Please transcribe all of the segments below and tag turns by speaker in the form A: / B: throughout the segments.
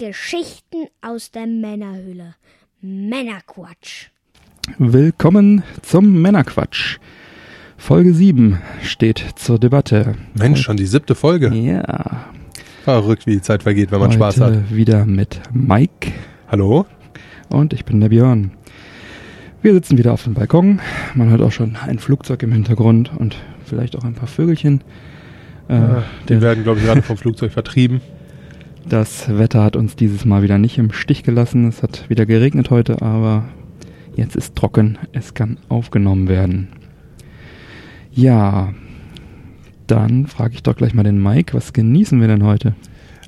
A: Geschichten aus der Männerhöhle. Männerquatsch.
B: Willkommen zum Männerquatsch. Folge 7 steht zur Debatte.
C: Mensch, schon die siebte Folge.
B: Ja.
C: Verrückt, wie die Zeit vergeht, wenn man
B: Heute
C: Spaß hat.
B: wieder mit Mike
C: Hallo?
B: und ich bin der Björn. Wir sitzen wieder auf dem Balkon. Man hört auch schon ein Flugzeug im Hintergrund und vielleicht auch ein paar Vögelchen. Äh,
C: Ja, die werden, glaube ich, gerade vom Flugzeug vertrieben.
B: Das Wetter hat uns dieses Mal wieder nicht im Stich gelassen. Es hat wieder geregnet heute, aber jetzt ist trocken. Es kann aufgenommen werden. Ja, dann frage ich doch gleich mal den Mike, was genießen wir denn heute?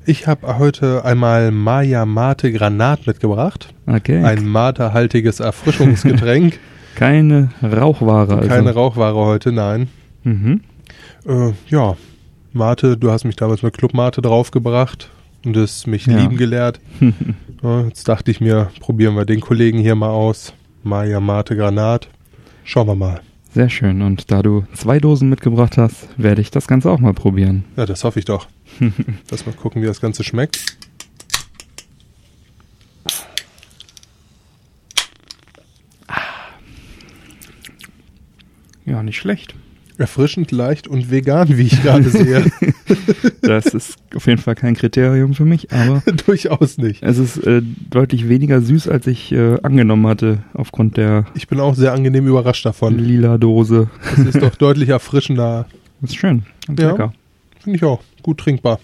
C: Ich habe heute einmal Maya Mate Granat mitgebracht.
B: Okay.
C: Ein Mate-haltiges Erfrischungsgetränk.
B: Keine Rauchware. Also.
C: Keine Rauchware heute, nein.
B: Mhm.
C: Äh, ja, Mate, du hast mich damals mit Club Mate draufgebracht und es mich
B: Ja.
C: lieben gelehrt. Ja, jetzt dachte ich mir, probieren wir den Kollegen hier mal aus. Maya Mate Granat. Schauen wir mal.
B: Sehr schön. Und da du zwei Dosen mitgebracht hast, werde ich das Ganze auch mal probieren.
C: Ja, das hoffe ich doch. Lass mal gucken, wie das Ganze schmeckt.
B: Ja, nicht schlecht.
C: Erfrischend, leicht und vegan, wie ich gerade sehe.
B: Das ist auf jeden Fall kein Kriterium für mich, aber
C: Durchaus nicht.
B: es ist äh, deutlich weniger süß, als ich äh, angenommen hatte, aufgrund der
C: Ich bin auch sehr angenehm überrascht davon.
B: lila Dose.
C: Es ist doch deutlich erfrischender.
B: Das ist schön. Ganz
C: Ja.
B: lecker.
C: Finde ich auch. Gut trinkbar.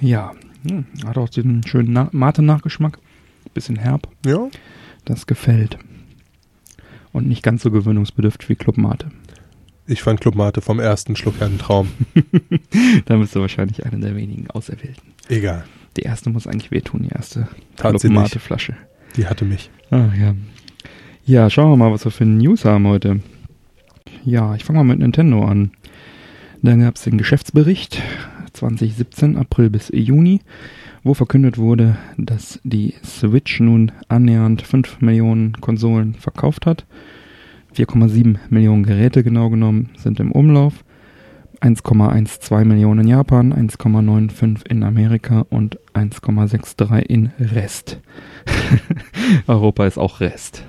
B: Ja. Hm, hat auch diesen schönen Na Mate-Nachgeschmack. Bisschen herb.
C: Ja.
B: Das gefällt. Und nicht ganz so gewöhnungsbedürftig wie Club Mate.
C: Ich fand Club Mate vom ersten Schluck her ein Traum.
B: Da bist du wahrscheinlich einer der wenigen Auserwählten.
C: Egal.
B: Die erste muss eigentlich wehtun, die erste Club. Mate Flasche.
C: Die hatte mich.
B: Ah, ja. Ja, schauen wir mal, was wir für News haben heute. Ja, ich fange mal mit Nintendo an. Da gab es den Geschäftsbericht 2017, April bis Juni, wo verkündet wurde, dass die Switch nun annähernd 5 Millionen Konsolen verkauft hat. 4,7 Millionen Geräte genau genommen sind im Umlauf. 1,12 Millionen in Japan, 1,95 in Amerika und 1,63 in Rest. Europa ist auch Rest.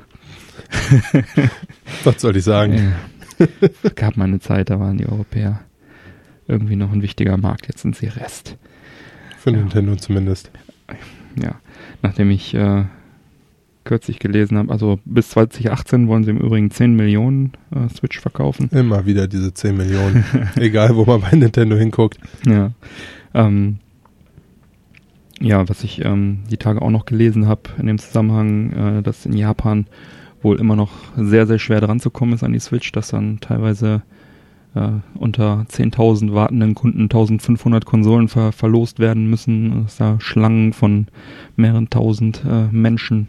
C: Was soll ich sagen?
B: Ja. Gab mal eine Zeit, da waren die Europäer irgendwie noch ein wichtiger Markt. Jetzt sind sie Rest.
C: Für
B: Ja.
C: Nintendo zumindest.
B: Ja, nachdem ich äh, kürzlich gelesen habe, also bis 2018 wollen sie im Übrigen 10 Millionen äh, Switch verkaufen.
C: Immer wieder diese 10 Millionen. Egal, wo man bei Nintendo hinguckt.
B: Ja. Ähm, ja, was ich ähm, die Tage auch noch gelesen habe in dem Zusammenhang, äh, dass in Japan wohl immer noch sehr, sehr schwer dran zu kommen ist an die Switch, dass dann teilweise äh, unter 10.000 wartenden Kunden 1.500 Konsolen ver verlost werden müssen, dass da Schlangen von mehreren tausend äh, Menschen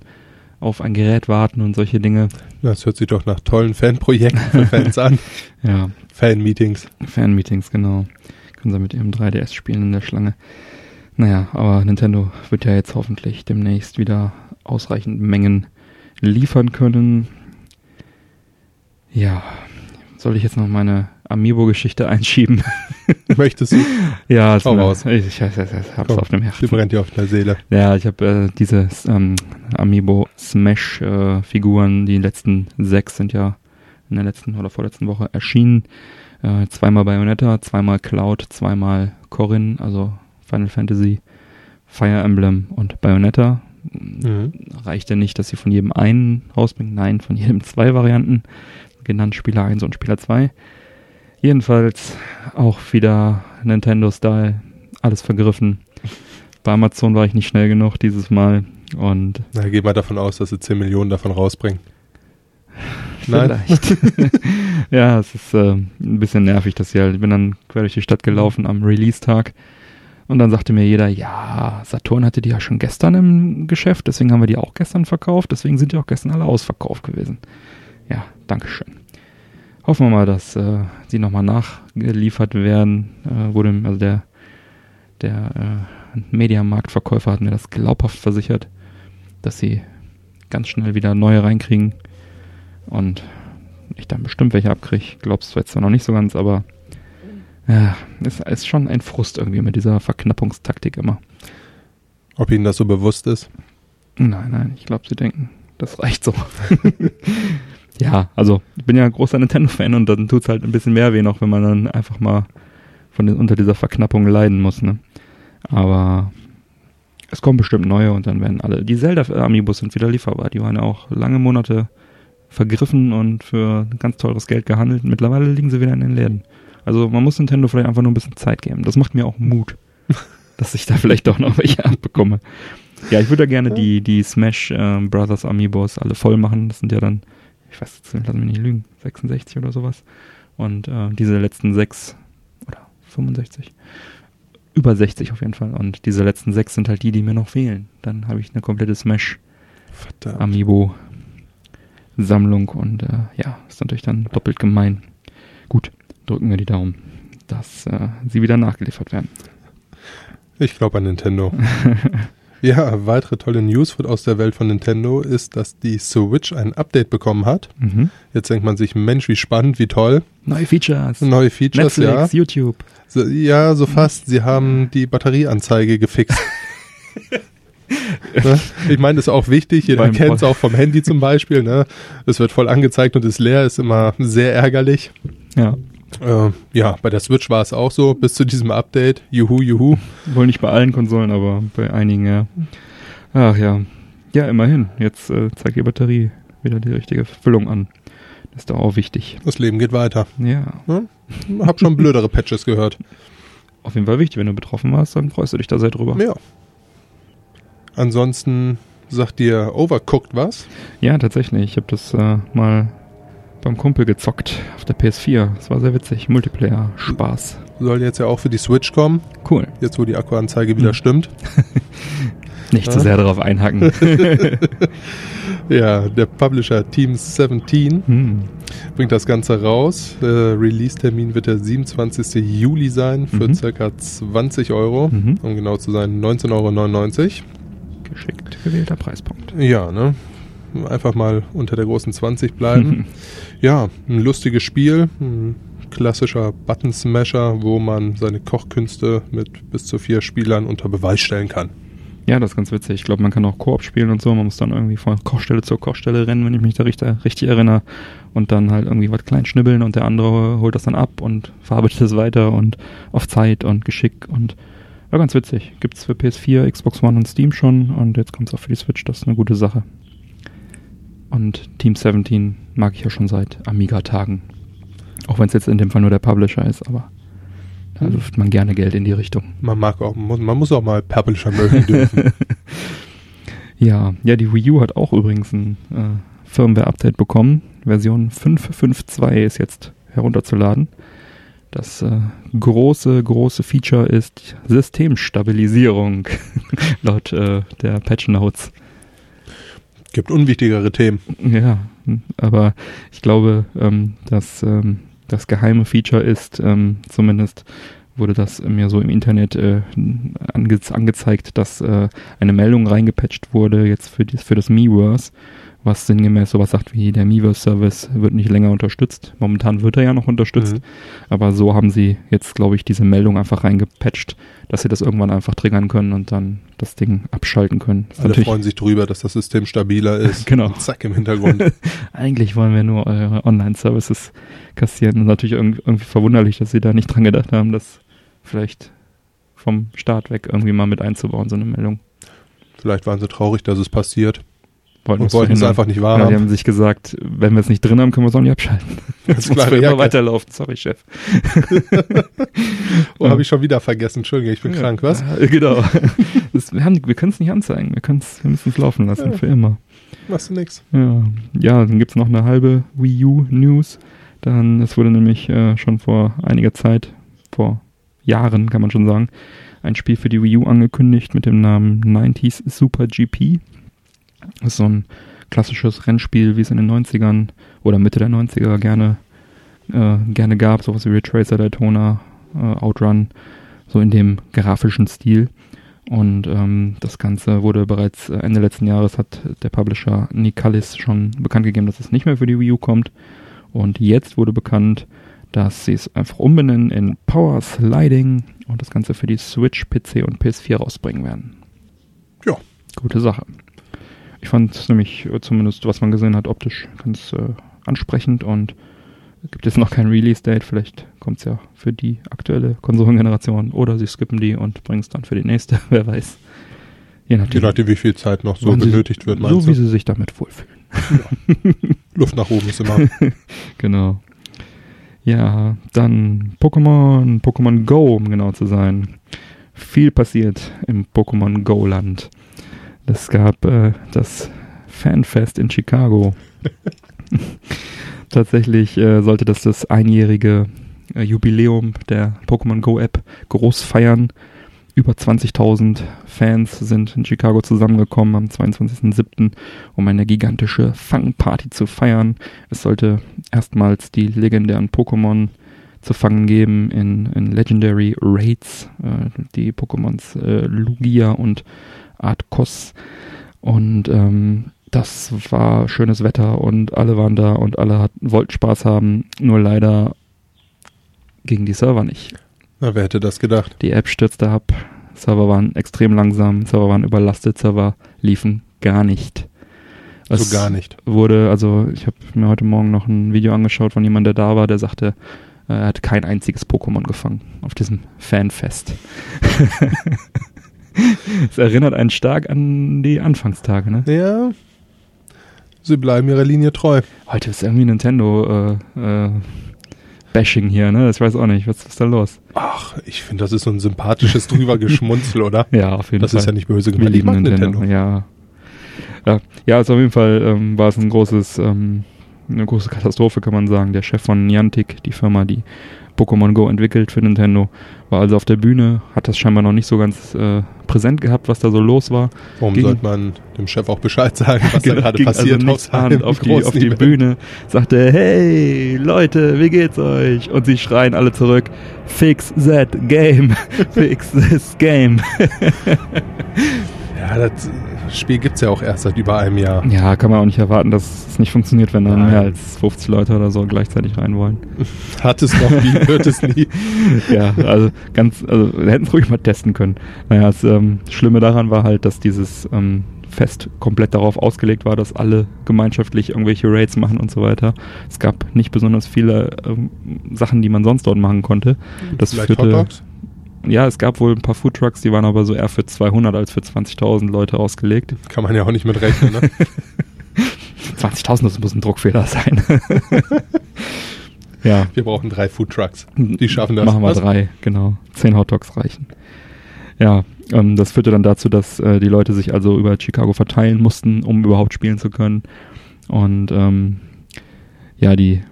B: auf ein Gerät warten und solche Dinge.
C: Das hört sich doch nach tollen Fanprojekten für Fans an.
B: Ja,
C: Fan-Meetings.
B: Fanmeetings, genau. Können sie mit ihrem 3DS spielen in der Schlange. Naja, aber Nintendo wird ja jetzt hoffentlich demnächst wieder ausreichend Mengen liefern können. Ja, soll ich jetzt noch meine Amiibo-Geschichte einschieben?
C: Möchtest du?
B: ja,
C: Hau
B: ist mir-
C: raus.
B: Ich, ich, ich, ich hab's
C: Komm,
B: auf dem
C: Die
B: Herzen.
C: brennt dir auf der Seele.
B: Ja, ich habe äh, diese ähm, Amiibo Smash äh, die letzten sechs sind ja in der letzten oder vorletzten Woche erschienen. Äh, zweimal Bayonetta, zweimal Cloud, zweimal Corrin, also Final Fantasy, Fire Emblem und Bayonetta.
C: Mhm.
B: Reichte nicht, dass sie von jedem einen rausbringen, nein, von jedem zwei Varianten, genannt Spieler 1 und Spieler 2. Jedenfalls auch wieder Nintendo-Style, alles vergriffen. Bei Amazon war ich nicht schnell genug dieses Mal und
C: Na, geh mal davon aus, dass sie 10 Millionen davon rausbringen.
B: Vielleicht. ja, es ist äh, ein bisschen nervig, dass hier, ich bin dann quer durch die Stadt gelaufen am Release-Tag und dann sagte mir jeder, ja, Saturn hatte die ja schon gestern im Geschäft, deswegen haben wir die auch gestern verkauft, deswegen sind die auch gestern alle ausverkauft gewesen. Ja, Dankeschön. Hoffen wir mal, dass äh, sie nochmal nachgeliefert werden. Äh, wurde, also der, der äh, Mediamarktverkäufer hat mir das glaubhaft versichert, dass sie ganz schnell wieder neue reinkriegen und ich dann bestimmt welche abkriege. Glaubst du jetzt zwar noch nicht so ganz, aber Ja, es ist schon ein Frust irgendwie mit dieser Verknappungstaktik immer.
C: Ob Ihnen das so bewusst ist?
B: Nein, nein, ich glaube, sie denken, das reicht so. ja, also ich bin ja ein großer Nintendo-Fan und dann tut's halt ein bisschen mehr weh noch, wenn man dann einfach mal von den, unter dieser Verknappung leiden muss. Ne? Aber es kommen bestimmt neue und dann werden alle. Die Zelda-Amiibos sind wieder lieferbar. Die waren ja auch lange Monate vergriffen und für ganz teures Geld gehandelt. Mittlerweile liegen sie wieder in den Läden. Also man muss Nintendo vielleicht einfach nur ein bisschen Zeit geben. Das macht mir auch Mut, dass ich da vielleicht doch noch welche abbekomme. Ja, ich würde da gerne die, die Smash äh, Brothers Amiibos alle voll machen. Das sind ja dann, ich weiß jetzt, lass mich nicht lügen, 66 oder sowas. Und äh, diese letzten sechs oder 65, über 60 auf jeden Fall. Und diese letzten sechs sind halt die, die mir noch fehlen. Dann habe ich eine komplette Smash
C: Verdammt.
B: Amiibo Sammlung und äh, ja, ist natürlich dann doppelt gemein. Gut, drücken wir die Daumen, dass äh, sie wieder nachgeliefert werden.
C: Ich glaube an Nintendo. ja, weitere tolle News aus der Welt von Nintendo ist, dass die Switch ein Update bekommen hat.
B: Mhm.
C: Jetzt denkt man sich, Mensch, wie spannend, wie toll.
B: Neue Features.
C: Neue Features,
B: Netflix,
C: ja.
B: YouTube.
C: So, ja, so fast. Sie haben die Batterieanzeige gefixt. ne? Ich meine, das ist auch wichtig. Jeder kennt es auch vom Handy zum Beispiel. Ne? Es wird voll angezeigt und ist leer, ist immer sehr ärgerlich.
B: Ja,
C: Äh, ja, bei der Switch war es auch so, bis zu diesem Update. Juhu, juhu.
B: wohl nicht bei allen Konsolen, aber bei einigen, ja. Ach ja. Ja, immerhin. Jetzt äh, zeigt die Batterie wieder die richtige Füllung an. Das ist doch auch wichtig.
C: Das Leben geht weiter.
B: Ja,
C: Hab schon blödere Patches gehört.
B: auf jeden Fall wichtig. Wenn du betroffen warst, dann freust du dich da sehr drüber.
C: Ja. Ansonsten sagt dir Overcooked was?
B: Ja, tatsächlich. Ich habe das äh, mal beim Kumpel gezockt auf der PS4. Das war sehr witzig. Multiplayer, Spaß.
C: Soll jetzt ja auch für die Switch kommen,
B: Cool.
C: jetzt wo die Akkuanzeige wieder
B: Hm.
C: stimmt.
B: Nicht zu
C: Ja.
B: sehr darauf einhacken.
C: Ja, der Publisher Team 17
B: hm.
C: bringt das Ganze raus. Äh, Release-Termin wird der 27. Juli sein für
B: Mhm.
C: circa 20 Euro.
B: Mhm.
C: Um genau zu sein, 19,99
B: Geschickt gewählter Preispunkt.
C: Euro. Ja, ne? Einfach mal unter der großen 20 bleiben. ja, ein lustiges Spiel. Ein klassischer Button-Smasher, wo man seine Kochkünste mit bis zu vier Spielern unter Beweis stellen kann.
B: Ja, das ist ganz witzig. Ich glaube, man kann auch Koop spielen und so. Man muss dann irgendwie von Kochstelle zur Kochstelle rennen, wenn ich mich da richtig, richtig erinnere. Und dann halt irgendwie was klein schnibbeln und der andere holt das dann ab und verarbeitet es weiter und auf Zeit und Geschick und war ganz witzig. Gibt's für PS4, Xbox One und Steam schon und jetzt kommt's auch für die Switch. Das ist eine gute Sache. Und Team 17 mag ich ja schon seit Amiga-Tagen. Auch wenn es jetzt in dem Fall nur der Publisher ist, aber da
C: Hm.
B: wirft man gerne Geld in die Richtung.
C: Man mag auch, muss- man muss auch mal Publisher mögen dürfen.
B: Ja, ja, die Wii U hat auch übrigens ein äh, Firmware-Update bekommen. Version 5.5.2 ist jetzt herunterzuladen. Das äh, große, große Feature ist Systemstabilisierung, laut äh, der Patch Notes.
C: Gibt unwichtigere Themen.
B: Ja, aber ich glaube, ähm, dass ähm, das geheime Feature ist, ähm, zumindest wurde das mir so im Internet äh, ange angezeigt, dass äh, eine Meldung reingepatcht wurde jetzt für, die, für das Miiverse, was sinngemäß sowas sagt wie der Miiverse-Service wird nicht länger unterstützt. Momentan wird er ja noch unterstützt,
C: Mhm.
B: aber so haben sie jetzt, glaube ich, diese Meldung einfach reingepatcht, dass sie das irgendwann einfach triggern können und dann das Ding abschalten können. Ist
C: Alle
B: natürlich-
C: freuen sich drüber, dass das System stabiler ist.
B: Genau.
C: Und zack im Hintergrund.
B: Eigentlich wollen wir nur eure Online-Services kassieren. Und natürlich irgendwie, irgendwie verwunderlich, dass sie da nicht dran gedacht haben, das vielleicht vom Start weg irgendwie mal mit einzubauen, so eine Meldung.
C: Vielleicht waren sie traurig, dass es passiert
B: Wollten
C: und
B: es
C: wollten es einfach nicht
B: Ja, die
C: wahrhaben.
B: haben sich gesagt, wenn wir es nicht drin haben, können wir es auch nicht abschalten.
C: Das
B: muss für immer weiterlaufen. Sorry, Chef.
C: Oh, habe ich schon wieder vergessen. Entschuldigung, ich bin
B: Ja.
C: krank, was?
B: Genau. Das, wir wir können es nicht anzeigen. Wir, wir müssen es laufen lassen,
C: Ja.
B: für immer.
C: Machst du nix.
B: Ja, ja dann gibt's noch eine halbe Wii U News. Dann, es wurde nämlich äh, schon vor einiger Zeit, vor Jahren kann man schon sagen, ein Spiel für die Wii U angekündigt mit dem Namen 90s Super GP. Das ist so ein klassisches Rennspiel, wie es in den 90ern oder Mitte der 90er gerne, äh, gerne gab, sowas wie Ridge Racer, Daytona, äh, Outrun, so in dem grafischen Stil. Und ähm, das Ganze wurde bereits Ende letzten Jahres hat der Publisher Nicalis schon bekannt gegeben, dass es nicht mehr für die Wii U kommt. Und jetzt wurde bekannt, dass sie es einfach umbenennen in Power Sliding und das Ganze für die Switch, PC und PS4 rausbringen werden.
C: Ja.
B: Gute Sache. Ich fand es nämlich, äh, zumindest was man gesehen hat, optisch ganz äh, ansprechend und gibt jetzt noch kein Release-Date. Vielleicht kommt es ja für die aktuelle Konsolengeneration oder sie skippen die und bringen es dann für die nächste, wer weiß.
C: Je nachdem, Je nachdem wie viel Zeit noch so benötigt
B: sie,
C: wird.
B: So wie sie sich damit wohlfühlen.
C: Ja. Luft nach oben ist immer.
B: genau. Ja, dann Pokémon, Pokémon Go, um genau zu sein. Viel passiert im Pokémon Go-Land. Es gab äh, das Fanfest in Chicago. Tatsächlich äh, sollte das das einjährige äh, Jubiläum der Pokémon Go App groß feiern. Über 20.000 Fans sind in Chicago zusammengekommen am 22.07., um eine gigantische Fangparty zu feiern. Es sollte erstmals die legendären Pokémon zu fangen geben in, in Legendary Raids, äh, die Pokémons äh, Lugia und Artkos. Und ähm, das war schönes Wetter und alle waren da und alle hat, wollten Spaß haben. Nur leider gingen die Server nicht.
C: Na, wer hätte das gedacht?
B: Die App stürzte ab, Server waren extrem langsam, Server waren überlastet, Server liefen gar nicht.
C: Es so gar nicht.
B: Wurde, also ich habe mir heute Morgen noch ein Video angeschaut von jemandem, der da war, der sagte, äh, er hat kein einziges Pokémon gefangen auf diesem Fanfest. Es erinnert einen stark an die Anfangstage, ne?
C: Ja. Sie bleiben ihrer Linie treu.
B: Heute ist irgendwie Nintendo äh, äh, Bashing hier, ne? Ich weiß auch nicht, was, ist da los?
C: Ach, ich finde, das ist so ein sympathisches drüber Geschmunzel, oder?
B: Ja, auf jeden
C: das
B: Fall.
C: Das ist ja nicht böse
B: gemeint. Wir lieben Nintendo. Nintendo. Ja. ja. Ja, also auf jeden Fall ähm, war es ein großes, ähm, eine große Katastrophe, kann man sagen. Der Chef von Niantic, die Firma, die Pokémon Go entwickelt für Nintendo. War also auf der Bühne, hat das scheinbar noch nicht so ganz äh, präsent gehabt, was da so los war.
C: Warum ging, sollte man dem Chef auch Bescheid sagen, was
B: genau,
C: da gerade passiert?
B: Also auf, auf die, auf die Bühne, sagte, hey Leute, wie geht's euch? Und sie schreien alle zurück, fix that game, fix this game.
C: ja, das Spiel gibt es ja auch erst seit über einem Jahr.
B: Ja, kann man auch nicht erwarten, dass es nicht funktioniert, wenn dann mehr als 50 Leute oder so gleichzeitig rein wollen.
C: Hat es noch nie, wird es nie.
B: ja, also ganz, also hätten es ruhig mal testen können. Naja, das ähm, Schlimme daran war halt, dass dieses ähm, Fest komplett darauf ausgelegt war, dass alle gemeinschaftlich irgendwelche Raids machen und so weiter. Es gab nicht besonders viele ähm, Sachen, die man sonst dort machen konnte. Das
C: Vielleicht
B: führte,
C: Hotdogs?
B: Ja, es gab wohl ein paar Foodtrucks, die waren aber so eher für 200 als für 20.000 Leute ausgelegt.
C: Kann man ja auch nicht mit rechnen, ne?
B: 20.000, das muss ein Druckfehler sein. ja.
C: Wir brauchen drei Foodtrucks. Die schaffen das.
B: Machen wir Was? drei, genau. Zehn Hotdogs reichen. Ja, ähm, das führte dann dazu, dass äh, die Leute sich also über Chicago verteilen mussten, um überhaupt spielen zu können. Und ähm, ja, die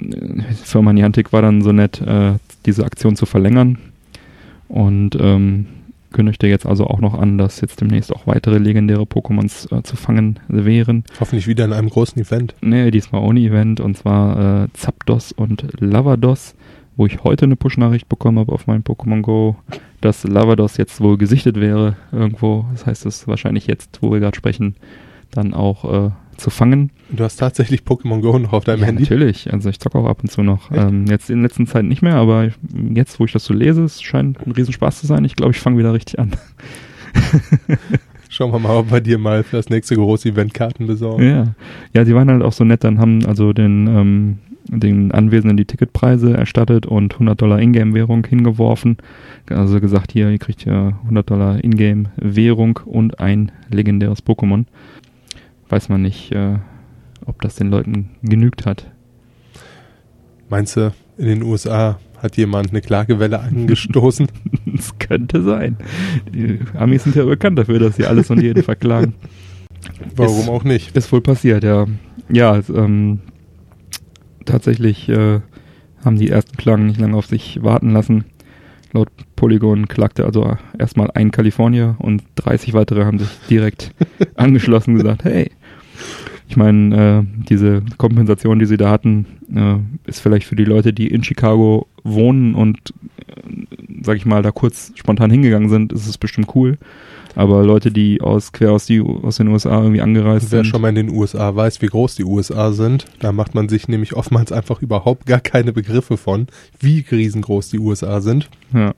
B: äh, Firma Niantic war dann so nett, äh, diese Aktion zu verlängern und ähm, kündigte jetzt also auch noch an, dass jetzt demnächst auch weitere legendäre Pokémons äh, zu fangen wären.
C: Hoffentlich wieder in einem großen Event.
B: Nee, diesmal ohne Event und zwar äh, Zapdos und Lavados, wo ich heute eine Push-Nachricht bekommen habe auf meinem Pokémon Go, dass Lavados jetzt wohl gesichtet wäre irgendwo. Das heißt, es wahrscheinlich jetzt, wo wir gerade sprechen, dann auch äh, zu fangen.
C: Du hast tatsächlich Pokémon Go noch auf deinem
B: ja,
C: Handy?
B: Natürlich, also ich zocke auch ab und zu noch. Ähm, jetzt in letzter Zeit nicht mehr, aber jetzt, wo ich das so lese, es scheint ein Riesenspaß zu sein. Ich glaube, ich fange wieder richtig an.
C: Schauen wir mal, ob wir dir mal für das nächste große Event Karten besorgen.
B: Ja, ja, sie waren halt auch so nett, dann haben also den, ähm, den Anwesenden die Ticketpreise erstattet und 100 Dollar Ingame-Währung hingeworfen. Also gesagt, hier, ihr kriegt ja 100 Dollar Ingame-Währung und ein legendäres Pokémon weiß man nicht, äh, ob das den Leuten genügt hat.
C: Meinst du, in den USA hat jemand eine Klagewelle angestoßen?
B: das könnte sein. Die Amis sind ja bekannt dafür, dass sie alles und jeden verklagen.
C: Warum
B: ist,
C: auch nicht?
B: Ist wohl passiert, ja. Ja, ähm, tatsächlich äh, haben die ersten Klagen nicht lange auf sich warten lassen. Laut Polygon klagte also erstmal ein Kalifornier und 30 weitere haben sich direkt angeschlossen und gesagt, hey, ich meine, äh, diese Kompensation, die sie da hatten, äh, ist vielleicht für die Leute, die in Chicago wohnen und, äh, sag ich mal, da kurz spontan hingegangen sind, ist es bestimmt cool. Aber Leute, die aus quer aus, die, aus den USA irgendwie angereist
C: Wer
B: sind.
C: schon mal in den USA weiß, wie groß die USA sind, da macht man sich nämlich oftmals einfach überhaupt gar keine Begriffe von, wie riesengroß die USA sind.
B: Ja.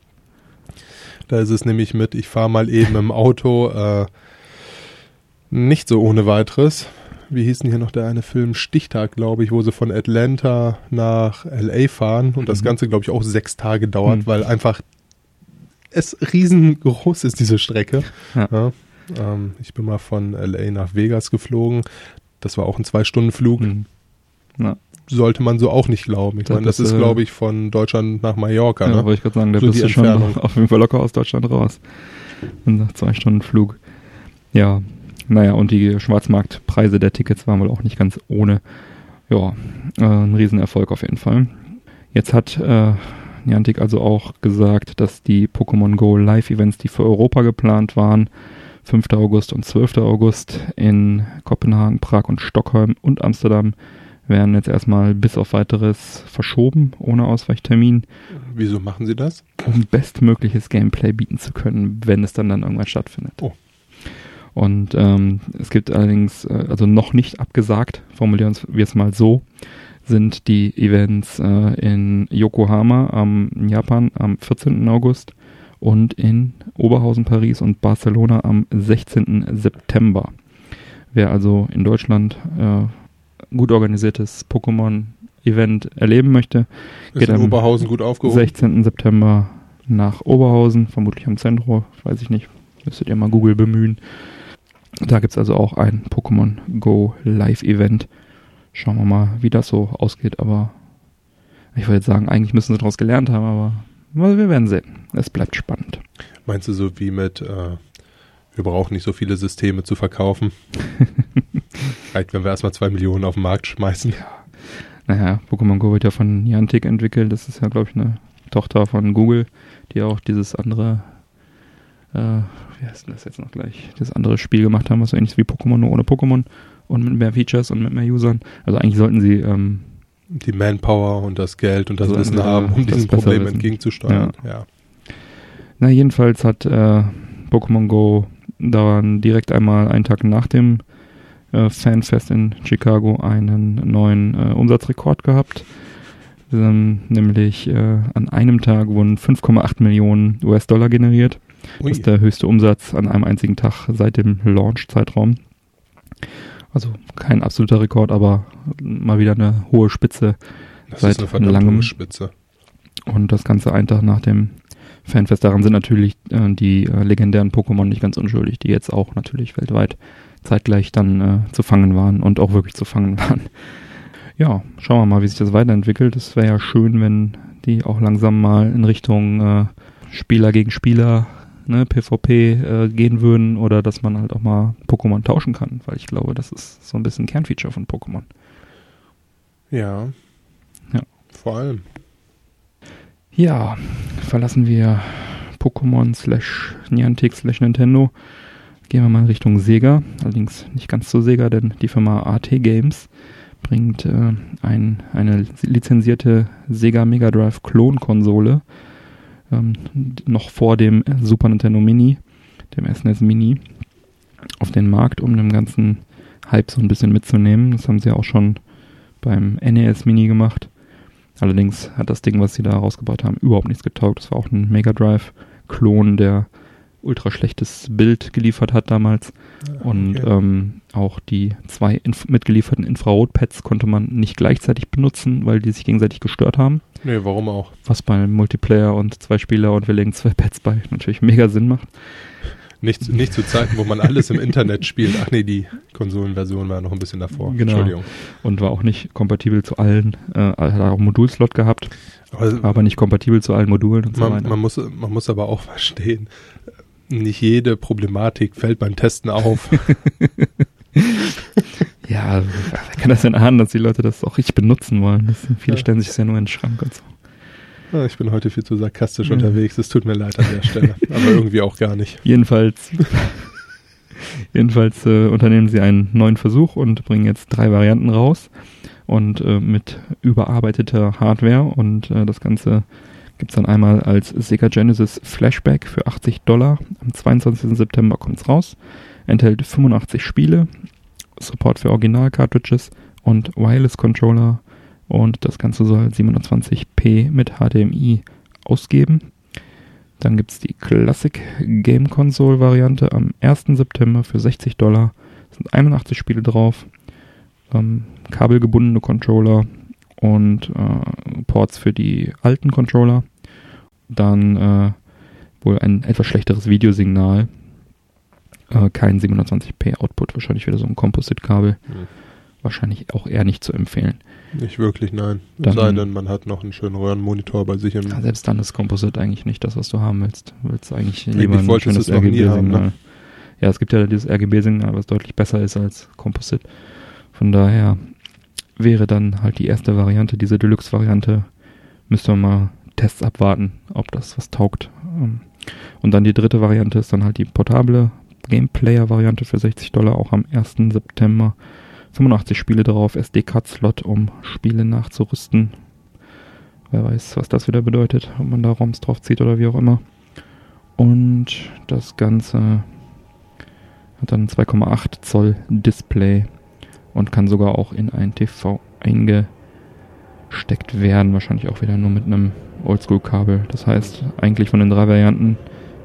C: Da ist es nämlich mit, ich fahre mal eben im Auto, äh, nicht so ohne weiteres. Wie hieß denn hier noch der eine Film? Stichtag, glaube ich, wo sie von Atlanta nach LA fahren und das
B: Mhm.
C: Ganze, glaube ich, auch sechs Tage dauert,
B: Mhm.
C: weil einfach es riesengroß ist, diese Strecke.
B: Ja.
C: Ja, ähm, ich bin mal von LA nach Vegas geflogen. Das war auch ein Zwei-Stunden-Flug.
B: Hm. Ja,
C: Sollte man so auch nicht glauben. Ich
B: Das
C: meine, das
B: ist,
C: ist,
B: äh,
C: glaube ich, von Deutschland nach Mallorca.
B: ja
C: ne?
B: wollte ich gerade sagen, da
C: So
B: bist du schon auf jeden Fall locker aus Deutschland raus. Und nach zwei Stunden Flug. Ja, naja, und die Schwarzmarktpreise der Tickets waren wohl auch nicht ganz ohne. Ja, äh, ein Riesenerfolg auf jeden Fall. Jetzt hat äh, Niantic also auch gesagt, dass die Pokémon Go Live-Events, die für Europa geplant waren, 5. August und 12. August in Kopenhagen, Prag und Stockholm und Amsterdam, werden jetzt erstmal bis auf weiteres verschoben, ohne Ausweichtermin
C: Wieso machen sie das?
B: um bestmögliches Gameplay bieten zu können, wenn es dann dann irgendwann stattfindet.
C: Oh.
B: Und ähm, es gibt allerdings, äh, also noch nicht abgesagt, formulieren wir es mal so, sind die Events äh, in Yokohama am in Japan am 14. August und in Oberhausen, Paris und Barcelona am 16. September. Wer also in Deutschland äh, gut organisiertes Pokémon-Event erleben möchte,
C: Ist
B: Geht am
C: Oberhausen gut aufgehoben?
B: 16. September nach Oberhausen, vermutlich am Zentrum, weiß ich nicht. Müsstet ihr mal Google bemühen. Da gibt es also auch ein Pokémon Go Live-Event. Schauen wir mal, wie das so ausgeht, aber ich würde jetzt sagen, eigentlich müssen sie daraus gelernt haben, aber wir werden sehen. Es bleibt spannend.
C: Meinst du so wie mit, äh, wir brauchen nicht so viele Systeme zu verkaufen? Reicht, wenn wir erstmal zwei Millionen auf den Markt schmeißen.
B: Naja, Pokémon Go wird ja von Niantic entwickelt. Das ist ja, glaube ich, eine Tochter von Google, die auch dieses andere, äh, wie heißt denn das jetzt noch gleich, das andere Spiel gemacht haben, was so ähnlich ist wie Pokémon, nur ohne Pokémon und mit mehr Features und mit mehr Usern. Also eigentlich sollten sie, ähm,
C: Die Manpower und das Geld und das
B: Also
C: Wissen
B: entweder
C: haben, um diesem Problem
B: wissen.
C: entgegenzusteuern. Ja.
B: na jedenfalls hat äh, Pokémon Go dann direkt einmal einen Tag nach dem äh, Fanfest in Chicago einen neuen äh, Umsatzrekord gehabt. Ähm, nämlich äh, an einem Tag wurden 5,8 Millionen US-Dollar generiert.
C: Ui.
B: Das ist der höchste Umsatz an einem einzigen Tag seit dem Launch-Zeitraum. Also kein absoluter Rekord, aber mal wieder eine hohe Spitze.
C: das
B: seit
C: ist eine verdammt
B: langem-
C: hohe Spitze.
B: Und das Ganze einen Tag nach dem Fanfest. Daran sind natürlich äh, die äh, legendären Pokémon nicht ganz unschuldig, die jetzt auch natürlich weltweit zeitgleich dann äh, zu fangen waren und auch wirklich zu fangen waren. Ja, schauen wir mal, wie sich das weiterentwickelt. Es wäre ja schön, wenn die auch langsam mal in Richtung äh, Spieler gegen Spieler, ne, PvP äh, gehen würden oder dass man halt auch mal Pokémon tauschen kann, weil ich glaube, das ist so ein bisschen Kernfeature von Pokémon.
C: Ja.
B: Ja.
C: Vor allem.
B: Ja, verlassen wir Pokémon slash Niantic slash Nintendo. Gehen wir mal in Richtung Sega. Allerdings nicht ganz so Sega, denn die Firma AT Games bringt äh, ein, eine lizenzierte Sega Mega Drive Klonkonsole ähm, noch vor dem Super Nintendo Mini, dem SNES Mini, auf den Markt, um den ganzen Hype so ein bisschen mitzunehmen. Das haben sie auch schon beim NES Mini gemacht. Allerdings hat das Ding, was sie da rausgebracht haben, überhaupt nichts getaugt. Das war auch ein Mega Drive-Klon, der ultra schlechtes Bild geliefert hat damals. Und
C: Okay.
B: ähm, auch die zwei inf mitgelieferten Infrarot-Pads konnte man nicht gleichzeitig benutzen, weil die sich gegenseitig gestört haben.
C: Nee, warum auch?
B: Was bei Multiplayer und zwei Spieler und wir legen zwei Pads bei natürlich mega Sinn macht.
C: Nicht, nicht zu Zeiten, wo man alles im Internet spielt. Ach nee, die Konsolenversion war noch ein bisschen davor.
B: Genau.
C: Entschuldigung.
B: Und war auch nicht kompatibel zu allen, äh, hat auch einen Modulslot gehabt,
C: Aber
B: aber nicht kompatibel zu allen Modulen und so
C: man,
B: weiter.
C: man, muss, man muss aber auch verstehen, nicht jede Problematik fällt beim Testen auf.
B: Ja, wer kann das denn ahnen, dass die Leute das auch richtig benutzen wollen? Das, viele
C: Ja.
B: stellen sich das ja nur in den Schrank und so.
C: Ah, Ich bin heute viel zu sarkastisch
B: Ja.
C: unterwegs. Es tut mir leid an der Stelle. Aber irgendwie auch gar nicht.
B: Jedenfalls, jedenfalls äh, unternehmen sie einen neuen Versuch und bringen jetzt drei Varianten raus und äh, mit überarbeiteter Hardware und äh, das Ganze Gibt es dann einmal als Sega Genesis Flashback für 80 Dollar. Am 22. September kommt es raus. Enthält 85 Spiele, Support für Original-Cartridges und Wireless-Controller. Und das Ganze soll 720p mit HDMI ausgeben. Dann gibt es die Classic Game Console Variante am 1. September für 60 Dollar. Sind 81 Spiele drauf. Ähm, kabelgebundene Controller und äh, Ports für die alten Controller. Dann äh, wohl ein etwas schlechteres Videosignal. Äh, kein 720p Output, wahrscheinlich wieder so ein Composite-Kabel.
C: Hm.
B: Wahrscheinlich auch eher nicht zu empfehlen.
C: Nicht wirklich, nein.
B: Dann-
C: sei denn, man hat noch einen schönen Röhrenmonitor bei sich im.
B: Ja, selbst dann ist Composite eigentlich nicht das, was du haben willst. Du willst eigentlich
C: Eigentlich
B: lieber ein
C: wolltest
B: schönes
C: du
B: RGB-Signal.
C: ne?
B: Ja, es gibt ja dieses RGB-Signal, was deutlich besser ist als Composite. Von daher wäre dann halt die erste Variante, diese Deluxe-Variante, müsste man mal Tests abwarten, ob das was taugt. Ähm, Und dann die dritte Variante ist dann halt die portable Gameplayer-Variante für 60 Dollar, auch am 1. September. 85 Spiele drauf, SD-Card-Slot, um Spiele nachzurüsten. Wer weiß, was das wieder bedeutet, ob man da ROMs drauf zieht oder wie auch immer. Und das Ganze hat dann 2,8 Zoll Display und kann sogar auch in ein TV eingesteckt werden. Wahrscheinlich auch wieder nur mit einem Oldschool-Kabel. Das heißt, eigentlich von den drei Varianten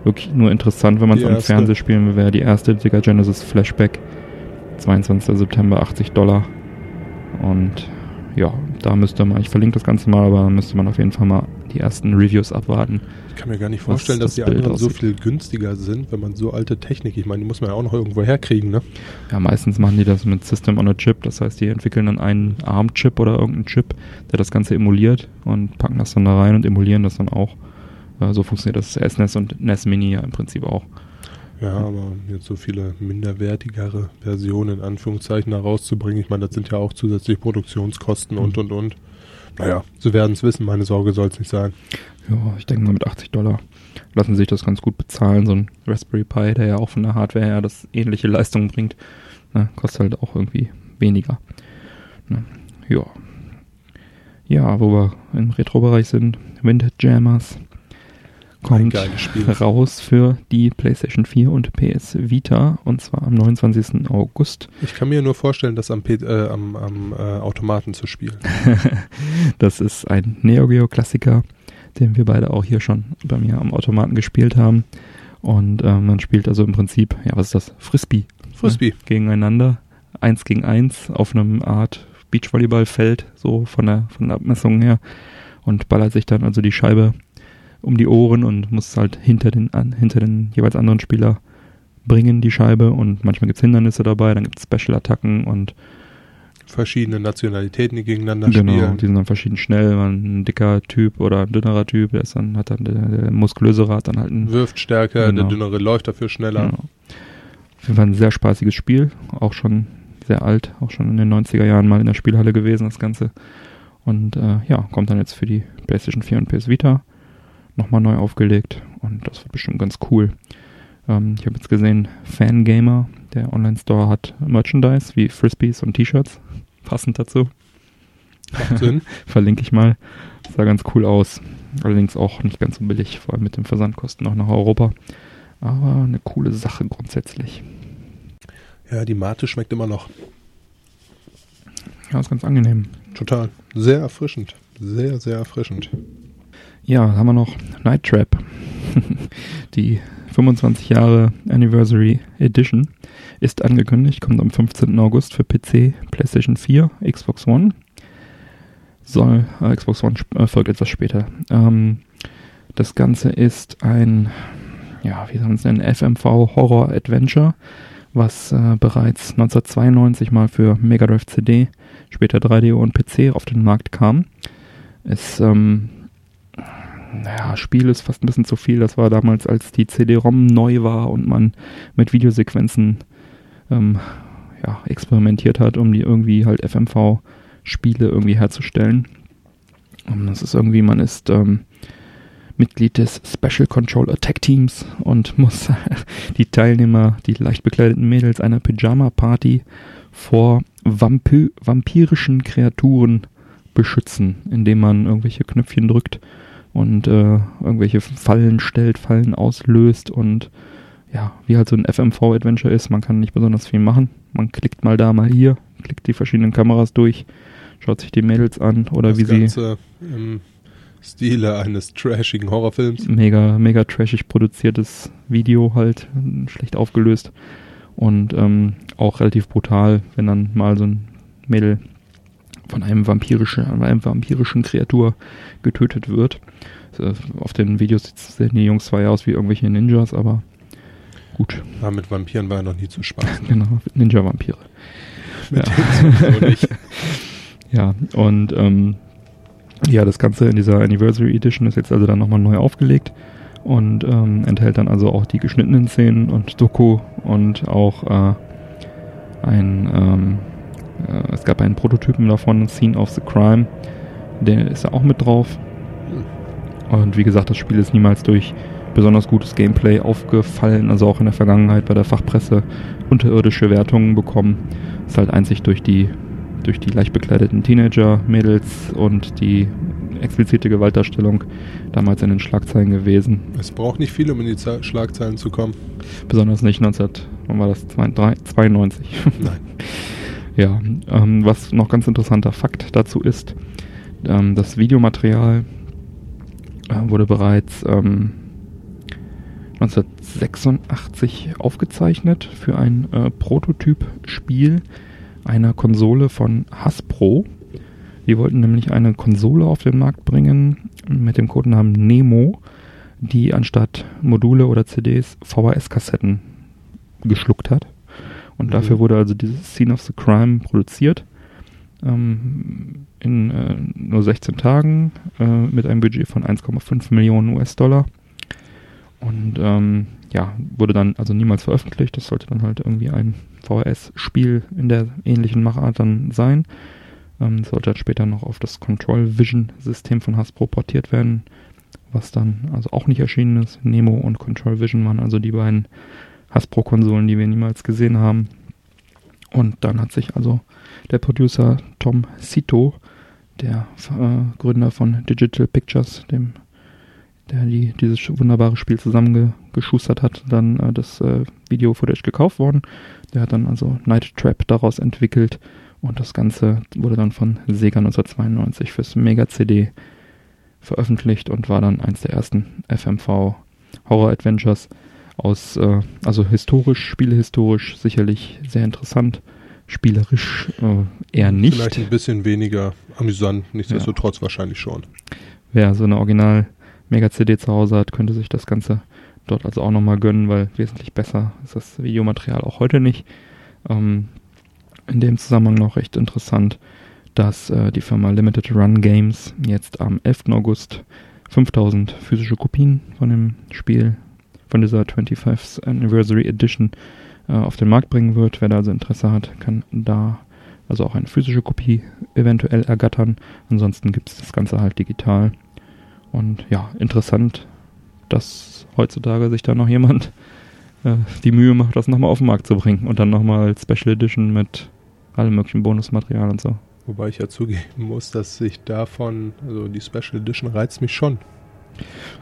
B: wirklich nur interessant, wenn man es am. Fernseher spielen will, wäre die erste Sega Genesis Flashback. 22. September, 80 Dollar. Und ja, da müsste man, ich verlinke das Ganze mal, aber müsste man auf jeden Fall mal die ersten Reviews abwarten.
C: Ich kann mir gar nicht vorstellen, dass
B: das
C: die
B: Bild
C: anderen so
B: aussieht.
C: viel günstiger sind, wenn man so alte Technik, ich meine, die muss man ja auch noch irgendwo herkriegen, ne?
B: Ja, meistens machen die das mit System on a Chip. Das heißt, die entwickeln dann einen ARM-Chip oder irgendeinen Chip, der das Ganze emuliert und packen das dann da rein und emulieren das dann auch. Äh, so funktioniert das SNES und NES Mini ja im Prinzip auch.
C: Ja, aber jetzt so viele minderwertigere Versionen in Anführungszeichen da rauszubringen, ich meine, das sind ja auch zusätzliche Produktionskosten und
B: Mhm.
C: und und. Naja, sie werden es wissen, meine Sorge soll es nicht sein.
B: Ja, ich denke mal mit 80 Dollar lassen sich das ganz gut bezahlen. So ein Raspberry Pi, der ja auch von der Hardware her das ähnliche Leistung bringt, ne, kostet halt auch irgendwie weniger. Ne, ja. Ja, wo wir im Retro-Bereich sind, Windjammers kommt raus für die PlayStation 4 und PS Vita und zwar am 29. August.
C: Ich kann mir nur vorstellen, das am, P äh, am, am äh, Automaten zu spielen.
B: das ist ein Neo Geo Klassiker, den wir beide auch hier schon bei mir am Automaten gespielt haben. Und äh, man spielt also im Prinzip, ja, was ist das? Frisbee.
C: Frisbee.
B: Ne? Gegeneinander. Eins gegen eins auf einem Art Beachvolleyballfeld, so von der, von der Abmessung her. Und ballert sich dann also die Scheibe um die Ohren und muss halt hinter den, an, hinter den jeweils anderen Spieler bringen, die Scheibe. Und manchmal gibt's Hindernisse dabei, dann gibt's Special-Attacken und
C: Verschiedene Nationalitäten, die gegeneinander
B: Genau,
C: spielen.
B: die sind dann verschieden schnell. Man ein dicker Typ oder ein dünnerer Typ, der ist dann, hat dann der, der muskulösere hat dann halt ein
C: Wirft stärker,
B: Genau.
C: der dünnere läuft dafür schneller.
B: Genau. Auf jeden Fall ein sehr spaßiges Spiel, auch schon sehr alt, auch schon in den 90er Jahren mal in der Spielhalle gewesen, das Ganze. Und äh, ja, kommt dann jetzt für die PlayStation 4 und PS Vita nochmal neu aufgelegt und das wird bestimmt ganz cool. Ähm, ich habe jetzt gesehen, Fangamer, der Online-Store hat Merchandise wie Frisbees und T-Shirts, passend dazu. Verlinke ich mal. Sah ganz cool aus. Allerdings auch nicht ganz so billig, vor allem mit den Versandkosten noch nach Europa. Aber eine coole Sache grundsätzlich.
C: Ja, die Mate schmeckt immer noch.
B: Ja, ist ganz angenehm.
C: Total. Sehr erfrischend. Sehr, sehr erfrischend.
B: Ja, haben wir noch Night Trap. Die 25 Jahre Anniversary Edition ist angekündigt, kommt am 15. August für PC, PlayStation 4, Xbox One. Soll, äh, Xbox One äh, folgt etwas später. Ähm, das Ganze ist ein, ja, wie soll man es nennen, FMV Horror Adventure, was äh, bereits 1992 mal für Mega Drive CD, später 3DO und PC auf den Markt kam. Es, ähm, naja, Spiel ist fast ein bisschen zu viel. Das war damals, als die CD-ROM neu war und man mit Videosequenzen ähm, ja, experimentiert hat, um die irgendwie halt FMV-Spiele irgendwie herzustellen. Und das ist irgendwie, man ist ähm, Mitglied des Special Control Attack Teams und muss die Teilnehmer, die leicht bekleideten Mädels einer Pyjama-Party vor Vampy vampirischen Kreaturen beschützen, indem man irgendwelche Knöpfchen drückt und äh, irgendwelche Fallen stellt, Fallen auslöst und ja, wie halt so ein FMV-Adventure ist, man kann nicht besonders viel machen. Man klickt mal da, mal hier, klickt die verschiedenen Kameras durch, schaut sich die Mädels an oder
C: das
B: wie
C: Ganze im Stile eines trashigen Horrorfilms.
B: sie mega, mega trashig produziertes Video halt, schlecht aufgelöst und ähm, auch relativ brutal, wenn dann mal so ein Mädel von einem vampirischen, einem vampirischen Kreatur getötet wird. Auf den Videos sehen die Jungs zwar ja aus wie irgendwelche Ninjas, aber gut,
C: Ja, mit Vampiren war ja noch nie zu spaßen.
B: genau, Ninja-Vampire.
C: Mit
B: Ja. Ja, und ähm, ja, das Ganze in dieser Anniversary Edition ist jetzt also dann nochmal neu aufgelegt und ähm, enthält dann also auch die geschnittenen Szenen und Doku und auch äh, ein, ähm, äh, es gab einen Prototypen davon, Scene of the Crime, der ist ja auch mit drauf. Und wie gesagt, das Spiel ist niemals durch besonders gutes Gameplay aufgefallen, also auch in der Vergangenheit bei der Fachpresse unterirdische Wertungen bekommen. Ist halt einzig durch die durch die leicht bekleideten Teenager-Mädels und die explizite Gewaltdarstellung damals in den Schlagzeilen gewesen.
C: Es braucht nicht viel, um in die Ze- Schlagzeilen zu kommen.
B: Besonders nicht 19, wann war das? Zwei- drei- 92.
C: Nein.
B: Ja, ähm, was noch ganz interessanter Fakt dazu ist, ähm, das Videomaterial äh, wurde bereits ähm, 1986 aufgezeichnet für ein äh, Prototypspiel einer Konsole von Hasbro. Die wollten nämlich eine Konsole auf den Markt bringen mit dem Codenamen Nemo, die anstatt Module oder CDs VHS-Kassetten geschluckt hat. Und
C: Mhm.
B: dafür wurde also dieses Scene of the Crime produziert. Ähm, in äh, nur 16 Tagen äh, mit einem Budget von 1,5 Millionen US-Dollar. Und ähm, ja, wurde dann also niemals veröffentlicht. Das sollte dann halt irgendwie ein VHS-Spiel in der ähnlichen Machart dann sein. Ähm, sollte dann später noch auf das Control Vision-System von Hasbro portiert werden, was dann also auch nicht erschienen ist. Nemo und Control Vision waren also die beiden Hasbro-Konsolen, die wir niemals gesehen haben. Und dann hat sich also der Producer Tom Sito, der äh, Gründer von Digital Pictures, dem der die, dieses wunderbare Spiel zusammengeschustert hat, dann äh, das äh, Video-Footage gekauft worden. Der hat dann also Night Trap daraus entwickelt und das Ganze wurde dann von Sega 1992 fürs Mega-CD veröffentlicht und war dann eins der ersten FMV Horror Adventures aus, äh, also historisch, spielehistorisch sicherlich sehr interessant, spielerisch äh, eher nicht.
C: Vielleicht ein bisschen weniger amüsant, nichtsdestotrotz wahrscheinlich schon.
B: Wer so eine Original Mega CD zu Hause hat, könnte sich das Ganze dort also auch nochmal gönnen, weil wesentlich besser ist das Videomaterial auch heute nicht. Ähm, in dem Zusammenhang noch recht interessant, dass äh, die Firma Limited Run Games jetzt am 11. August 5000 physische Kopien von dem Spiel, von dieser 25th Anniversary Edition äh, auf den Markt bringen wird. Wer da also Interesse hat, kann da also auch eine physische Kopie eventuell ergattern. Ansonsten gibt es das Ganze halt digital. Und ja, interessant, dass heutzutage sich da noch jemand äh, die Mühe macht, das nochmal auf den Markt zu bringen. Und dann nochmal Special Edition mit allem möglichen Bonusmaterial und so.
C: Wobei ich ja zugeben muss, dass sich davon, also die Special Edition reizt mich schon.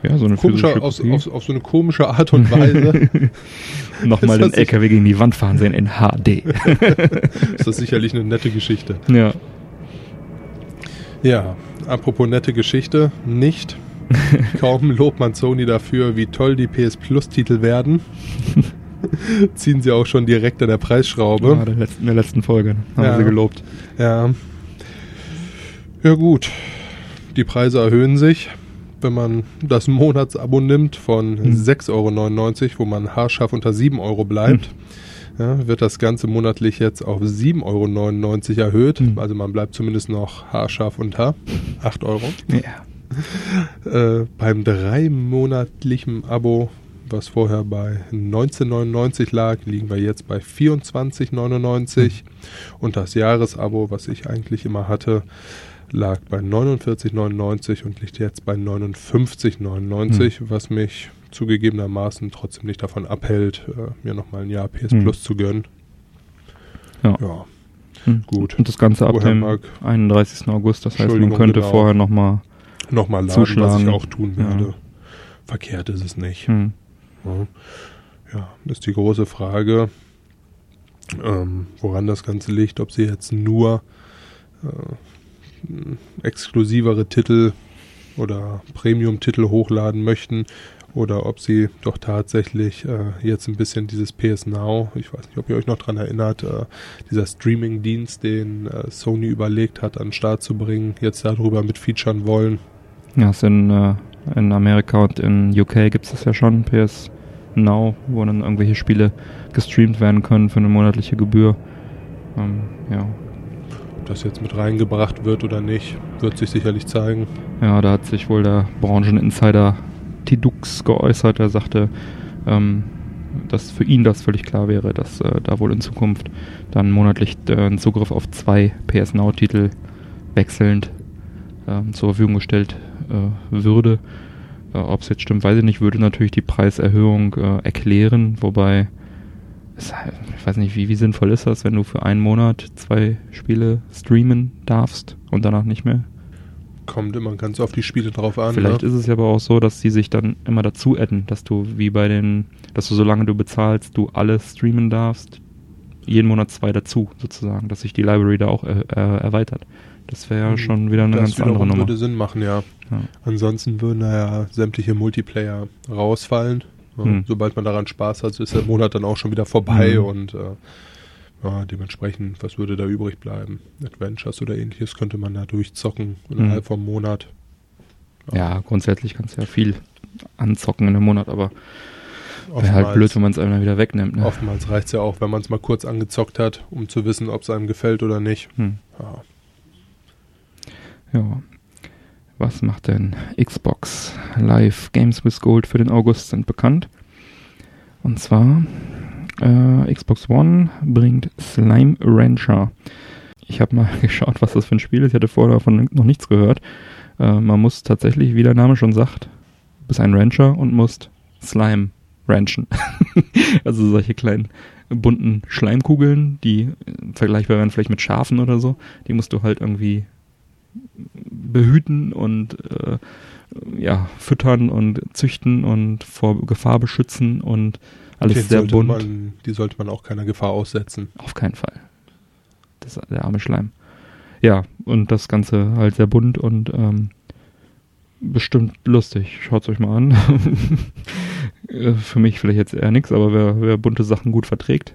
B: Ja, so eine physische
C: auf, auf, auf so eine komische Art und Weise
B: Nochmal den LKW gegen die Wand fahren sehen in HD.
C: ist das sicherlich eine nette Geschichte.
B: ja.
C: Ja, apropos nette Geschichte, nicht. Kaum lobt man Sony dafür, wie toll die PS Plus Titel werden. Ziehen sie auch schon direkt an der Preisschraube.
B: Ja, der letzten, in der letzten Folge haben
C: Ja.
B: sie gelobt.
C: Ja. Ja gut. Die Preise erhöhen sich, wenn man das Monatsabo nimmt von
B: Hm.
C: 6,99 Euro, wo man haarscharf unter 7 Euro bleibt. Ja, wird das Ganze monatlich jetzt auf 7,99 Euro erhöht.
B: Hm.
C: Also man bleibt zumindest noch haarscharf unter 8 Euro.
B: Ja.
C: Äh, beim dreimonatlichen Abo, was vorher bei 19,99 lag, liegen wir jetzt bei 24,99 und das Jahresabo, was ich eigentlich immer hatte, lag bei 49,99 und liegt jetzt bei 59,99, was mich zugegebenermaßen trotzdem nicht davon abhält, äh, mir nochmal ein Jahr PS
B: Hm.
C: Plus zu gönnen.
B: Ja.
C: Ja,
B: Hm.
C: gut.
B: Und das Ganze ab
C: Woher
B: dem
C: mag-
B: 31. August. Das heißt, man könnte
C: genau.
B: vorher nochmal
C: nochmal laden,
B: Zuschlagen.
C: was ich auch tun
B: Ja.
C: werde. Verkehrt ist es nicht.
B: Hm.
C: Ja, ja ist die große Frage, ähm, woran das Ganze liegt, ob sie jetzt nur äh, exklusivere Titel oder Premium-Titel hochladen möchten oder ob sie doch tatsächlich äh, jetzt ein bisschen dieses PS Now, ich weiß nicht, ob ihr euch noch dran erinnert, äh, dieser Streaming-Dienst, den äh, Sony überlegt hat, an den Start zu bringen, jetzt darüber mit featuren wollen.
B: Ja, ist in, äh, in Amerika und in UK gibt es das ja schon, PS Now, wo dann irgendwelche Spiele gestreamt werden können für eine monatliche Gebühr. Ähm, ja.
C: Ob das jetzt mit reingebracht wird oder nicht, wird sich sicherlich zeigen.
B: ja, da hat sich wohl der Brancheninsider Tidux geäußert. Er sagte, ähm, dass für ihn das völlig klar wäre, dass äh, da wohl in Zukunft dann monatlich äh, ein Zugriff auf zwei PS Now-Titel wechselnd ähm, zur Verfügung gestellt äh, würde. Äh, Ob es jetzt stimmt, weiß ich nicht, würde natürlich die Preiserhöhung äh, erklären, wobei ich weiß nicht, wie, wie sinnvoll ist das, wenn du für einen Monat zwei Spiele streamen darfst und danach nicht mehr?
C: Kommt immer ganz auf die Spiele drauf an.
B: Vielleicht
C: ne?
B: ist es ja aber auch so, dass die sich dann immer dazu adden, dass du wie bei den, dass du solange du bezahlst, du alles streamen darfst, jeden Monat zwei dazu sozusagen, dass sich die Library da auch äh, äh, erweitert. Das wäre ja schon wieder eine
C: Hm, das
B: ganz andere Nummer.
C: würde Sinn machen, ja.
B: Ja.
C: Ansonsten würden da ja sämtliche Multiplayer rausfallen. Ja,
B: Hm.
C: Sobald man daran Spaß hat, ist der Monat dann auch schon wieder vorbei
B: Mhm.
C: und äh, ja, dementsprechend, was würde da übrig bleiben? Adventures oder ähnliches könnte man da durchzocken innerhalb
B: Mhm.
C: vom Monat.
B: Ja, grundsätzlich kannst du ja viel anzocken in einem Monat, aber wäre halt blöd, wenn man es einem dann wieder wegnimmt. Ne?
C: oftmals reicht es ja auch, wenn man es mal kurz angezockt hat, um zu wissen, ob es einem gefällt oder nicht.
B: Hm.
C: Ja.
B: Ja. Was macht denn Xbox? Live Games with Gold für den August sind bekannt. Und zwar äh, Xbox One bringt Slime Rancher. Ich habe mal geschaut, was das für ein Spiel ist. Ich hatte vorher davon noch nichts gehört. Äh, man muss tatsächlich, wie der Name schon sagt, bist ein Rancher und musst Slime ranchen. also solche kleinen bunten Schleimkugeln, die äh, vergleichbar wären vielleicht mit Schafen oder so. Die musst du halt irgendwie behüten und äh, ja, füttern und züchten und vor Gefahr beschützen und alles
C: Den
B: sehr bunt.
C: Man, die sollte man auch keiner Gefahr aussetzen.
B: Auf keinen Fall. Das der arme Schleim. Ja, und das Ganze halt sehr bunt und ähm, bestimmt lustig. Schaut's euch mal an. Für mich vielleicht jetzt eher nichts, aber wer, wer bunte Sachen gut verträgt,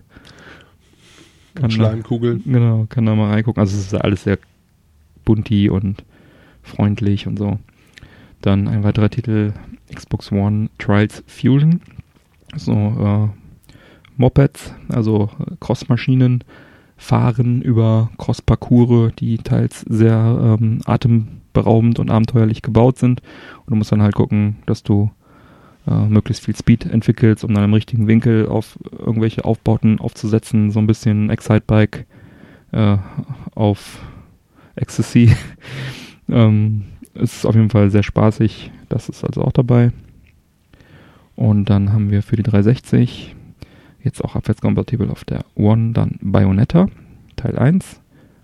B: da-
C: Schleimkugeln.
B: Genau, kann da mal reingucken. Also es ist alles sehr bunti und freundlich und so. Dann ein weiterer Titel, Xbox One Trials Fusion. So, äh, Mopeds, also äh, Crossmaschinen fahren über Crossparcours, die teils sehr ähm, atemberaubend und abenteuerlich gebaut sind. Und du musst dann halt gucken, dass du äh, möglichst viel Speed entwickelst, um dann im richtigen Winkel auf irgendwelche Aufbauten aufzusetzen. So ein bisschen Excitebike äh, auf Ecstasy. ähm, es ist auf jeden Fall sehr spaßig. Das ist also auch dabei. Und dann haben wir für die 360 jetzt auch abwärtskompatibel auf der One dann Bayonetta Teil 1.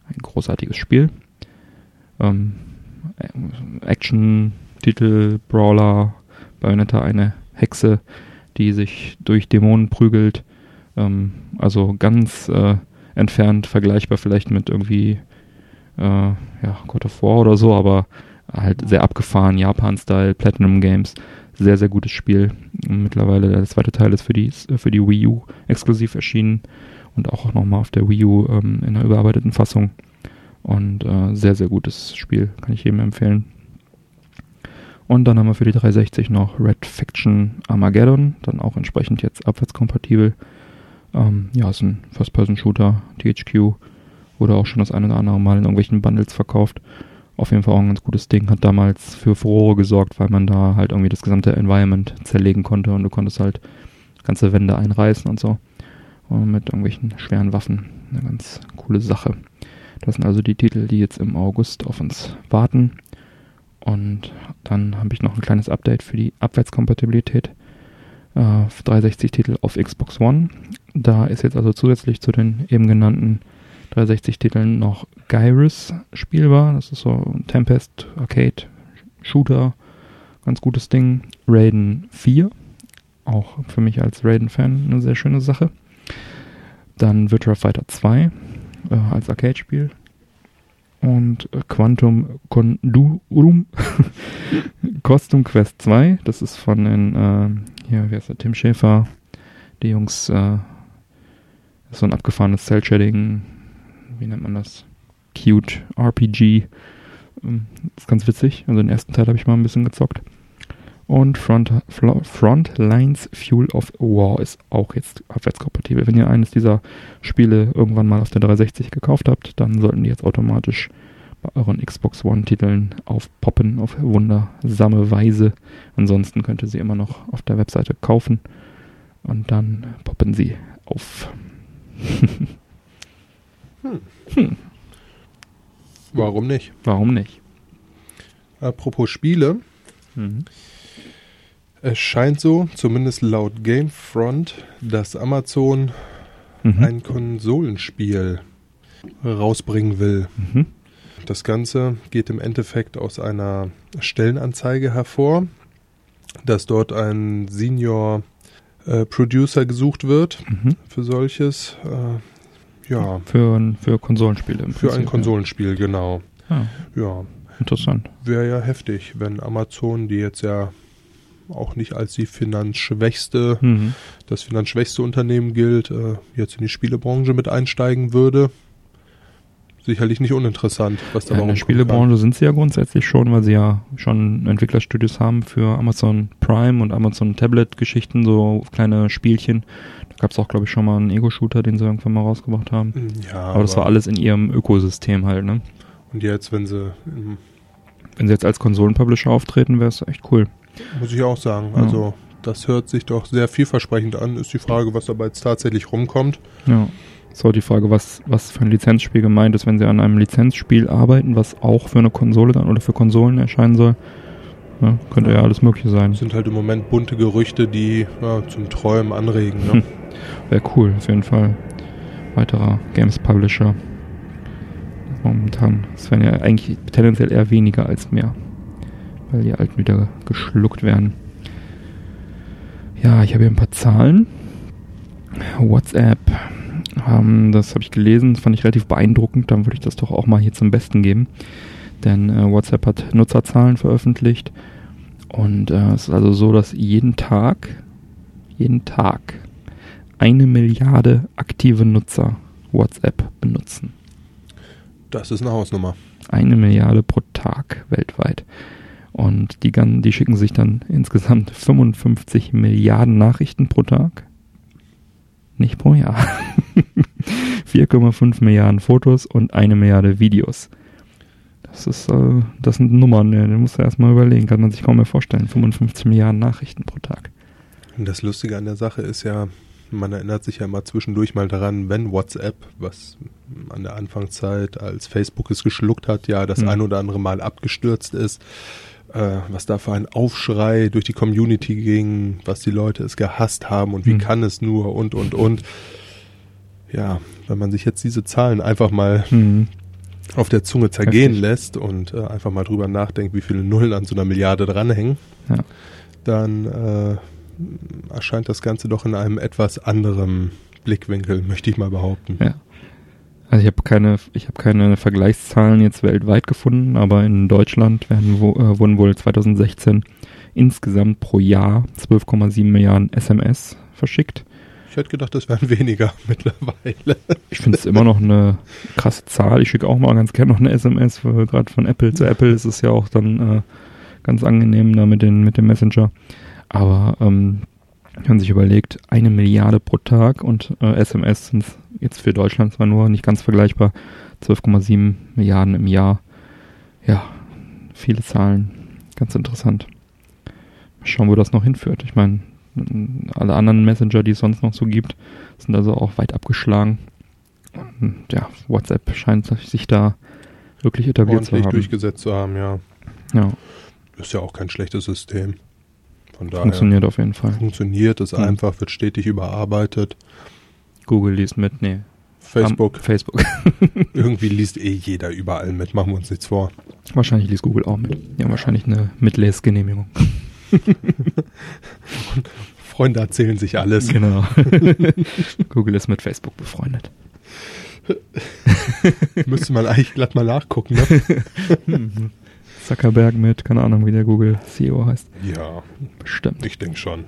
B: Ein großartiges Spiel. Ähm, Action-Titel, Brawler, Bayonetta eine Hexe, die sich durch Dämonen prügelt. Ähm, also ganz äh, entfernt vergleichbar vielleicht mit irgendwie äh, ja, God of War oder so, aber halt sehr abgefahren, Japan-Style, Platinum Games. Sehr, sehr gutes Spiel. Mittlerweile der zweite Teil ist für die, für die Wii U exklusiv erschienen und auch nochmal auf der Wii U ähm, in einer überarbeiteten Fassung. Und äh, sehr, sehr gutes Spiel, kann ich jedem empfehlen. Und dann haben wir für die 360 noch Red Faction Armageddon, dann auch entsprechend jetzt abwärtskompatibel. Ähm, ja, ist ein First-Person-Shooter, THQ, wurde auch schon das eine oder andere Mal in irgendwelchen Bundles verkauft. Auf jeden Fall auch ein ganz gutes Ding, hat damals für Furore gesorgt, weil man da halt irgendwie das gesamte Environment zerlegen konnte und du konntest halt ganze Wände einreißen und so. Und mit irgendwelchen schweren Waffen. Eine ganz coole Sache. Das sind also die Titel, die jetzt im August auf uns warten. Und dann habe ich noch ein kleines Update für die Abwärtskompatibilität. Äh, 360-Titel auf Xbox One. Da ist jetzt also zusätzlich zu den eben genannten 360-Titeln noch Gyrus spielbar. Das ist so ein Tempest Arcade Shooter, ganz gutes Ding. Raiden 4, auch für mich als Raiden-Fan eine sehr schöne Sache. Dann Virtua Fighter 2 äh, als Arcade-Spiel. Und äh, Quantum Condurum Custom Quest 2, das ist von den, äh, hier, wie heißt der, Tim Schäfer, die Jungs, äh, so ein abgefahrenes Cell-Shading, wie nennt man das? Cute RPG. Ähm, ist ganz witzig. Also den ersten Teil habe ich mal ein bisschen gezockt. Und Front, Frontlines Fuel of War ist auch jetzt abwärtskompatibel. Wenn ihr eines dieser Spiele irgendwann mal auf der 360 gekauft habt, dann sollten die jetzt automatisch bei euren Xbox One-Titeln aufpoppen auf wundersame Weise. Ansonsten könnt ihr sie immer noch auf der Webseite kaufen und dann poppen sie auf.
C: hm. Hm. Warum nicht?
B: Warum nicht?
C: Apropos Spiele. Mhm. Es scheint so, zumindest laut Gamefront, dass Amazon mhm. ein Konsolenspiel rausbringen will. Mhm. Das Ganze geht im Endeffekt aus einer Stellenanzeige hervor, dass dort ein Senior äh, Producer gesucht wird mhm. für solches. Äh, ja.
B: Für, für Konsolenspiele.
C: Im für Prinzip, ein Konsolenspiel, ja. genau.
B: Ah. Ja. Interessant.
C: Wäre ja heftig, wenn Amazon, die jetzt ja auch nicht als die finanzschwächste, mhm. das finanzschwächste Unternehmen gilt, äh, jetzt in die Spielebranche mit einsteigen würde sicherlich nicht uninteressant, was da
B: ja, In der Spielebranche sind sie ja grundsätzlich schon, weil sie ja schon Entwicklerstudios haben für Amazon Prime und Amazon Tablet-Geschichten, so kleine Spielchen. Da gab es auch, glaube ich, schon mal einen Ego-Shooter, den sie irgendwann mal rausgebracht haben. Hm, ja, aber, aber das war alles in ihrem Ökosystem halt, ne?
C: Und jetzt, wenn sie
B: wenn sie jetzt als Konsolenpublisher auftreten, wäre es echt cool.
C: Muss ich auch sagen. Ja. Also das hört sich doch sehr vielversprechend an. Ist die Frage, was dabei jetzt tatsächlich rumkommt.
B: Ja. So die Frage, was, was für ein Lizenzspiel gemeint ist, wenn sie an einem Lizenzspiel arbeiten, was auch für eine Konsole dann oder für Konsolen erscheinen soll. Ja, könnte ja. ja alles Mögliche sein.
C: Das sind halt im Moment bunte Gerüchte, die ja, zum Träumen anregen. Ne? Hm.
B: Wäre cool, auf jeden Fall. Weiterer Games Publisher. Momentan. Es wären ja eigentlich tendenziell eher weniger als mehr. Weil die alten wieder geschluckt werden. Ja, ich habe hier ein paar Zahlen. WhatsApp ähm, das habe ich gelesen, fand ich relativ beeindruckend. Dann würde ich das doch auch mal hier zum Besten geben. Denn äh, WhatsApp hat Nutzerzahlen veröffentlicht. Und äh, es ist also so, dass jeden Tag, jeden Tag eine Milliarde aktive Nutzer WhatsApp benutzen.
C: Das ist eine Hausnummer.
B: Eine Milliarde pro Tag weltweit. Und die, die schicken sich dann insgesamt 55 Milliarden Nachrichten pro Tag. Nicht pro Jahr. 4,5 Milliarden Fotos und eine Milliarde Videos. Das ist, äh, das sind Nummern, ne? den musst du erstmal überlegen, kann man sich kaum mehr vorstellen. 55 Milliarden Nachrichten pro Tag.
C: Und das Lustige an der Sache ist ja, man erinnert sich ja mal zwischendurch mal daran, wenn WhatsApp, was an der Anfangszeit als Facebook es geschluckt hat, ja das mhm. ein oder andere Mal abgestürzt ist, äh, was da für ein Aufschrei durch die Community ging, was die Leute es gehasst haben und wie mhm. kann es nur und und und. Ja, wenn man sich jetzt diese Zahlen einfach mal mhm. auf der Zunge zergehen Heftig. lässt und äh, einfach mal drüber nachdenkt, wie viele Nullen an so einer Milliarde dranhängen, ja. dann äh, erscheint das Ganze doch in einem etwas anderen Blickwinkel, möchte ich mal behaupten.
B: Ja. Also ich habe keine, ich habe keine Vergleichszahlen jetzt weltweit gefunden, aber in Deutschland werden, wo, äh, wurden wohl 2016 insgesamt pro Jahr 12,7 Milliarden SMS verschickt.
C: Ich hätte gedacht, das wären weniger mittlerweile.
B: Ich finde es immer noch eine krasse Zahl. Ich schicke auch mal ganz gerne noch eine SMS, gerade von Apple zu Apple ist es ja auch dann äh, ganz angenehm da mit, den, mit dem Messenger. Aber ähm, wenn man sich überlegt, eine Milliarde pro Tag und äh, SMS sind jetzt für Deutschland zwar nur nicht ganz vergleichbar, 12,7 Milliarden im Jahr. Ja, viele Zahlen. Ganz interessant. Mal schauen, wo das noch hinführt. Ich meine, alle anderen Messenger, die es sonst noch so gibt, sind also auch weit abgeschlagen. Und, ja, WhatsApp scheint sich da wirklich etabliert
C: Ordentlich
B: zu haben.
C: durchgesetzt zu haben, ja.
B: Ja.
C: Ist ja auch kein schlechtes System.
B: Von daher funktioniert auf jeden Fall.
C: Funktioniert, ist mhm. einfach, wird stetig überarbeitet.
B: Google liest mit, nee.
C: Facebook.
B: Am Facebook.
C: Irgendwie liest eh jeder überall mit, machen wir uns nichts vor.
B: wahrscheinlich liest Google auch mit. Haben wahrscheinlich eine Mitlesgenehmigung.
C: Freunde erzählen sich alles.
B: Genau. Google ist mit Facebook befreundet.
C: Müsste man eigentlich glatt mal nachgucken, ne?
B: Zuckerberg mit, keine Ahnung, wie der Google CEO heißt.
C: Ja,
B: Bestimmt.
C: ich denke schon.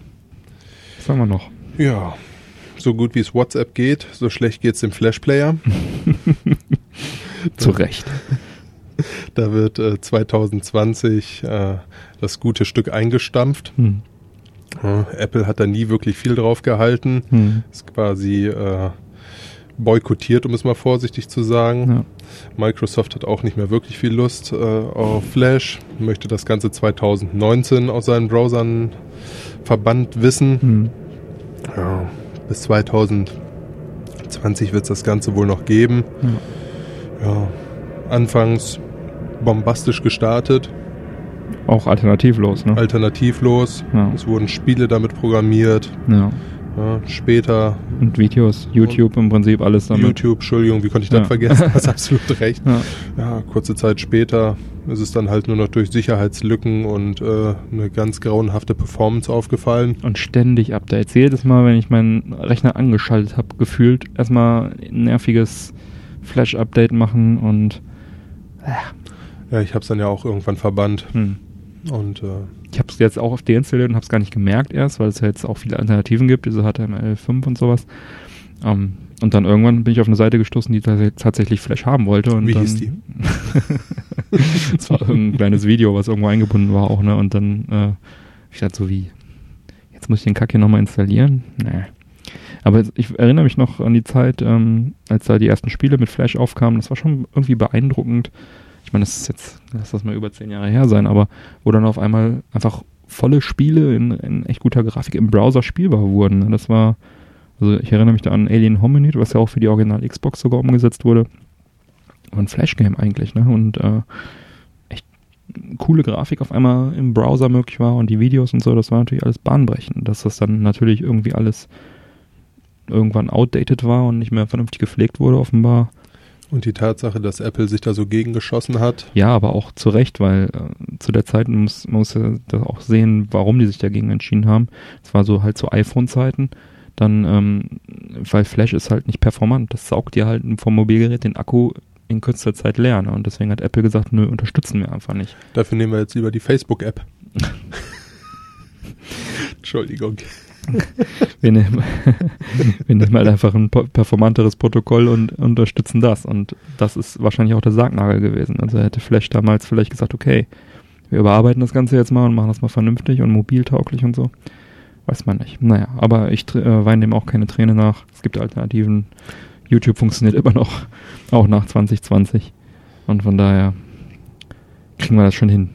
B: Was haben wir noch?
C: Ja, so gut wie es WhatsApp geht, so schlecht geht's dem Flash-Player.
B: Zu Recht.
C: Da wird äh, 2020 äh, das gute Stück eingestampft.
B: Hm.
C: Apple hat da nie wirklich viel drauf gehalten.
B: Hm.
C: Ist quasi äh, boykottiert, um es mal vorsichtig zu sagen.
B: Ja.
C: Microsoft hat auch nicht mehr wirklich viel Lust äh, auf Flash, möchte das Ganze 2019 aus seinen Browsern verbannt wissen.
B: Hm.
C: Ja, bis 2020 wird es das Ganze wohl noch geben.
B: Ja.
C: Ja, anfangs bombastisch gestartet,
B: Auch alternativlos, ne?
C: alternativlos.
B: Ja.
C: Es wurden Spiele damit programmiert.
B: ja.
C: Ja, später
B: Und Videos, YouTube im Prinzip alles damit.
C: YouTube, Entschuldigung, wie konnte ich das
B: Ja.
C: vergessen? Hast absolut recht.
B: Ja.
C: Ja, kurze Zeit später ist es dann halt nur noch durch Sicherheitslücken und äh, eine ganz grauenhafte Performance aufgefallen.
B: Und ständig Updates. Jedes Mal, wenn ich meinen Rechner angeschaltet habe, gefühlt erstmal ein nerviges Flash-Update machen und
C: Ja, ich habe es dann ja auch irgendwann verbannt
B: hm.
C: und äh,
B: ich habe es jetzt auch auf deinstalliert und habe es gar nicht gemerkt erst, weil es ja jetzt auch viele Alternativen gibt, diese HTML5 und sowas. Ähm, und dann irgendwann bin ich auf eine Seite gestoßen, die tats- tatsächlich Flash haben wollte. Und
C: Wie
B: dann,
C: hieß die?
B: Es war irgendein kleines Video, was irgendwo eingebunden war auch, ne? Und dann, äh, ich dachte so wie, jetzt muss ich den Kack hier nochmal installieren? Nee. Aber ich erinnere mich noch an die Zeit, ähm, als da die ersten Spiele mit Flash aufkamen. Das war schon irgendwie beeindruckend. Ich meine, das ist jetzt, lass das mal über zehn Jahre her sein, aber wo dann auf einmal einfach volle Spiele in, in echt guter Grafik im Browser spielbar wurden. ne? Das war, also ich erinnere mich da an Alien Hominid, was ja auch für die Original Xbox sogar umgesetzt wurde. War ein Flash-Game eigentlich, ne? Und äh, echt coole Grafik auf einmal im Browser möglich war und die Videos und so, das war natürlich alles bahnbrechend. Dass das dann natürlich irgendwie alles irgendwann outdated war und nicht mehr vernünftig gepflegt wurde, offenbar.
C: Und die Tatsache, dass Apple sich da so gegengeschossen hat.
B: Ja, aber auch zu Recht, weil äh, zu der Zeit man muss man muss auch sehen, warum die sich dagegen entschieden haben. Es war so halt zu iPhone-Zeiten. Dann, ähm, weil Flash ist halt nicht performant. Das saugt dir halt vom Mobilgerät den Akku in kürzester Zeit leer. Ne? Und deswegen hat Apple gesagt, nö, unterstützen wir einfach nicht.
C: Dafür nehmen wir jetzt lieber die Facebook-App. Entschuldigung.
B: Wir nehmen, wir nehmen halt einfach ein performanteres Protokoll und unterstützen das. Und das ist wahrscheinlich auch der Sargnagel gewesen. Also hätte Flash damals vielleicht gesagt, okay, wir überarbeiten das Ganze jetzt mal und machen das mal vernünftig und mobiltauglich und so. Weiß man nicht. Naja, aber ich äh, weine dem auch keine Träne nach. Es gibt Alternativen. YouTube funktioniert immer noch, auch nach 2020. Und von daher kriegen wir das schon hin.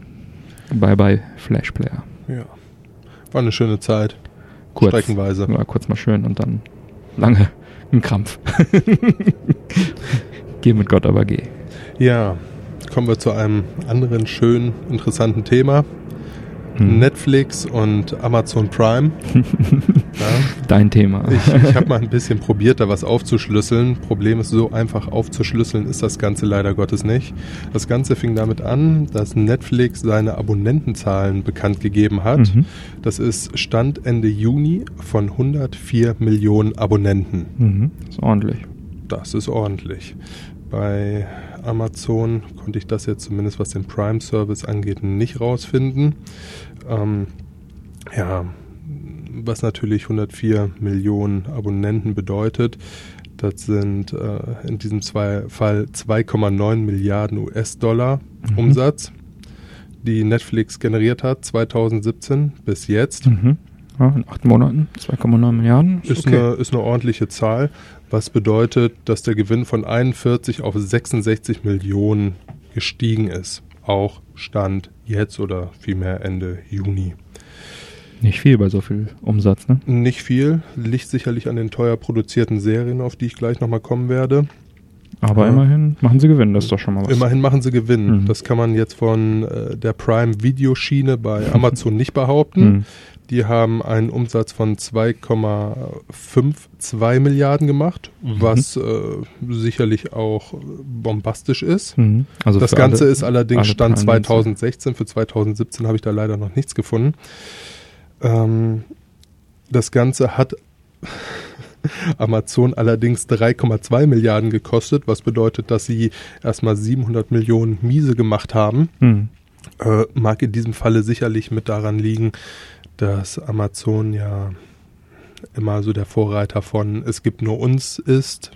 B: Bye bye Flash Player.
C: Ja. War eine schöne Zeit.
B: Kurz.
C: Streckenweise.
B: Ja, kurz mal schön und dann lange ein Krampf. geh mit Gott, aber geh.
C: Ja. Kommen wir zu einem anderen schönen, interessanten Thema.
B: Hm.
C: Netflix und Amazon Prime. ja.
B: Dein Thema.
C: Ich, ich habe mal ein bisschen probiert, da was aufzuschlüsseln. Problem ist, so einfach aufzuschlüsseln ist das Ganze leider Gottes nicht. Das Ganze fing damit an, dass Netflix seine Abonnentenzahlen bekannt gegeben hat.
B: Mhm.
C: Das ist Stand Ende Juni von 104 Millionen Abonnenten.
B: Mhm. Ist ordentlich.
C: Das ist ordentlich. Bei Amazon konnte ich das jetzt zumindest, was den Prime-Service angeht, nicht rausfinden. Ähm, ja, was natürlich 104 Millionen Abonnenten bedeutet, das sind äh, in diesem zwei Fall 2,9 Milliarden US-Dollar
B: Mhm.
C: Umsatz, die Netflix generiert hat 2017 bis jetzt.
B: Mhm. Ja, in acht Monaten 2,9 Milliarden.
C: Ist, eine, ist eine ordentliche Zahl, was bedeutet, dass der Gewinn von 41 auf 66 Millionen gestiegen ist. Auch Stand jetzt oder vielmehr Ende Juni.
B: Nicht viel bei so viel Umsatz, ne?
C: Nicht viel, liegt sicherlich an den teuer produzierten Serien, auf die ich gleich nochmal kommen werde.
B: Aber
C: Ja.
B: immerhin machen sie Gewinn, das ist doch schon mal was.
C: Immerhin machen sie Gewinn.
B: Mhm.
C: Das kann man jetzt von äh, der Prime-Videoschiene bei Amazon nicht behaupten.
B: Mhm.
C: Die haben einen Umsatz von 2,52 Milliarden gemacht, mhm. was äh, sicherlich auch bombastisch ist. Mhm. Also das Ganze alle, ist allerdings Stand 2016. Für 2017 habe ich da leider noch nichts gefunden. Ähm, das Ganze hat Amazon allerdings 3,2 Milliarden gekostet, was bedeutet, dass sie erstmal 700 Millionen Miese gemacht haben. Mhm. Äh, mag in diesem Falle sicherlich mit daran liegen, dass Amazon ja immer so der Vorreiter von es gibt nur uns ist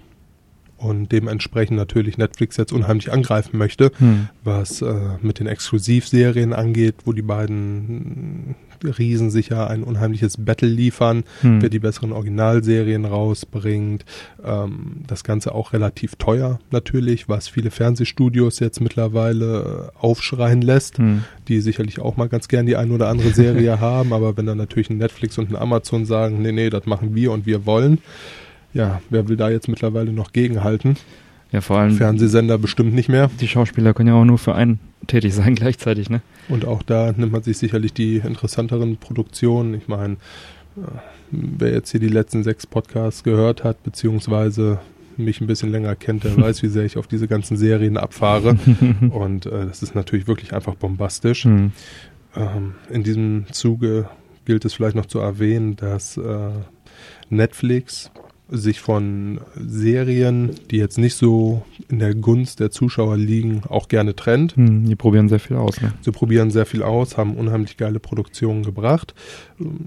C: und dementsprechend natürlich Netflix jetzt unheimlich angreifen möchte, hm. was äh, mit den Exklusivserien angeht, wo die beiden Riesen sicher ein unheimliches Battle liefern, hm. wer die besseren Originalserien rausbringt. Ähm, das Ganze auch relativ teuer natürlich, was viele Fernsehstudios jetzt mittlerweile äh, aufschreien lässt, hm. die sicherlich auch mal ganz gern die ein oder andere Serie haben, aber wenn dann natürlich ein Netflix und ein Amazon sagen, nee, nee, das machen wir und wir wollen, ja, wer will da jetzt mittlerweile noch gegenhalten?
B: Ja, vor allem.
C: Fernsehsender bestimmt nicht mehr.
B: Die Schauspieler können ja auch nur für einen tätig sein gleichzeitig, ne?
C: Und auch da nimmt man sich sicherlich die interessanteren Produktionen. Ich meine, äh, wer jetzt hier die letzten sechs Podcasts gehört hat, beziehungsweise mich ein bisschen länger kennt, der weiß, wie sehr ich auf diese ganzen Serien abfahre. Und äh, das ist natürlich wirklich einfach bombastisch. Mhm. Ähm, in diesem Zuge gilt es vielleicht noch zu erwähnen, dass äh, Netflix sich von Serien, die jetzt nicht so in der Gunst der Zuschauer liegen, auch gerne trennt.
B: Hm, die probieren sehr viel aus. Ne?
C: Sie probieren sehr viel aus, haben unheimlich geile Produktionen gebracht.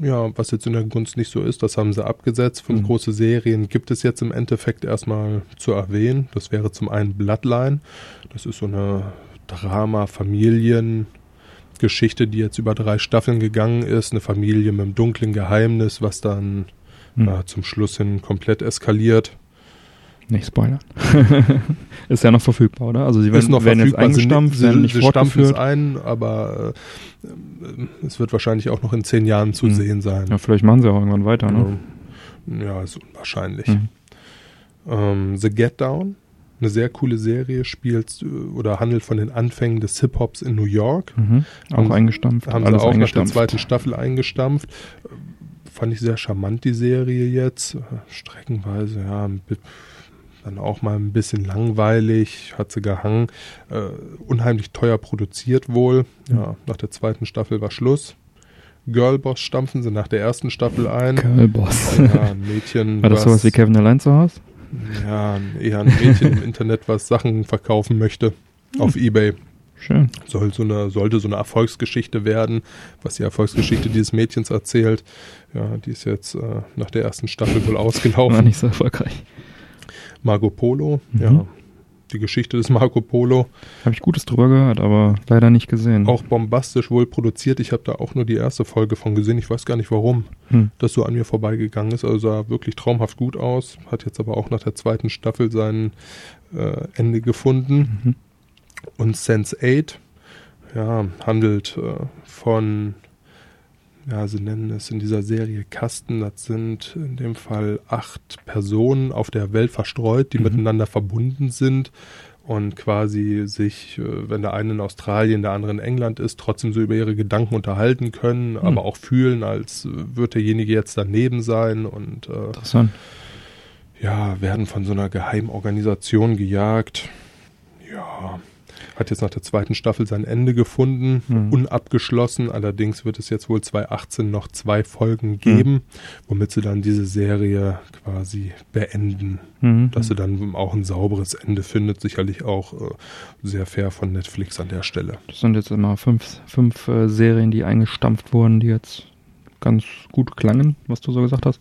C: Ja, was jetzt in der Gunst nicht so ist, das haben sie abgesetzt. Fünf hm. große Serien gibt es jetzt im Endeffekt erstmal zu erwähnen. Das wäre zum einen Bloodline. Das ist so eine Drama-Familien- Geschichte, die jetzt über drei Staffeln gegangen ist, eine Familie mit einem dunklen Geheimnis, was dann hm. äh, zum Schluss hin komplett eskaliert.
B: Nicht spoilern. ist ja noch verfügbar, oder? Also sie werden,
C: ist noch
B: werden
C: jetzt eingestampft, sie, werden nicht sie stampfen es ein, aber äh, es wird wahrscheinlich auch noch in zehn Jahren zu hm. sehen sein.
B: Ja, vielleicht machen sie auch irgendwann weiter, ne?
C: Ja, ist unwahrscheinlich. Hm. Ähm, The Get Down, eine sehr coole Serie, spielt äh, oder handelt von den Anfängen des Hip-Hops in New York.
B: Mhm. Auch haben, eingestampft.
C: Haben sie auch nach der zweiten Staffel eingestampft fand ich sehr charmant, die Serie jetzt. Streckenweise, ja, dann auch mal ein bisschen langweilig, hat sie gehangen. Äh, unheimlich teuer produziert wohl. Ja, nach der zweiten Staffel war Schluss. Girlboss stampfen sie nach der ersten Staffel ein.
B: Girlboss.
C: Ja, ein Mädchen.
B: War das sowas wie Kevin allein zu Hause?
C: Ja, eher ein Mädchen im Internet, was Sachen verkaufen möchte. Auf Ebay.
B: Schön.
C: Soll so eine, sollte so eine Erfolgsgeschichte werden, was die Erfolgsgeschichte dieses Mädchens erzählt. Ja, die ist jetzt äh, nach der ersten Staffel wohl ausgelaufen.
B: War nicht so erfolgreich.
C: Marco Polo, mhm. ja. Die Geschichte des Marco Polo.
B: Habe ich Gutes drüber gehört, aber leider nicht gesehen.
C: Auch bombastisch wohl produziert. Ich habe da auch nur die erste Folge von gesehen. Ich weiß gar nicht warum hm. das so an mir vorbeigegangen ist. Also sah wirklich traumhaft gut aus. Hat jetzt aber auch nach der zweiten Staffel sein äh, Ende gefunden. Mhm. Und Sense8 ja, handelt äh, von, ja, sie nennen es in dieser Serie Kasten, das sind in dem Fall acht Personen auf der Welt verstreut, die mhm. miteinander verbunden sind und quasi sich, äh, wenn der eine in Australien, der andere in England ist, trotzdem so über ihre Gedanken unterhalten können, mhm. aber auch fühlen, als würde derjenige jetzt daneben sein und äh,
B: Interessant.
C: ja, werden von so einer Geheimorganisation gejagt. Ja, hat jetzt nach der zweiten Staffel sein Ende gefunden, mhm. unabgeschlossen. Allerdings wird es jetzt wohl 2018 noch zwei Folgen geben, mhm. womit sie dann diese Serie quasi beenden. Mhm. Dass sie dann auch ein sauberes Ende findet. Sicherlich auch äh, sehr fair von Netflix an der Stelle.
B: Das sind jetzt immer fünf, fünf äh, Serien, die eingestampft wurden, die jetzt ganz gut klangen, was du so gesagt hast.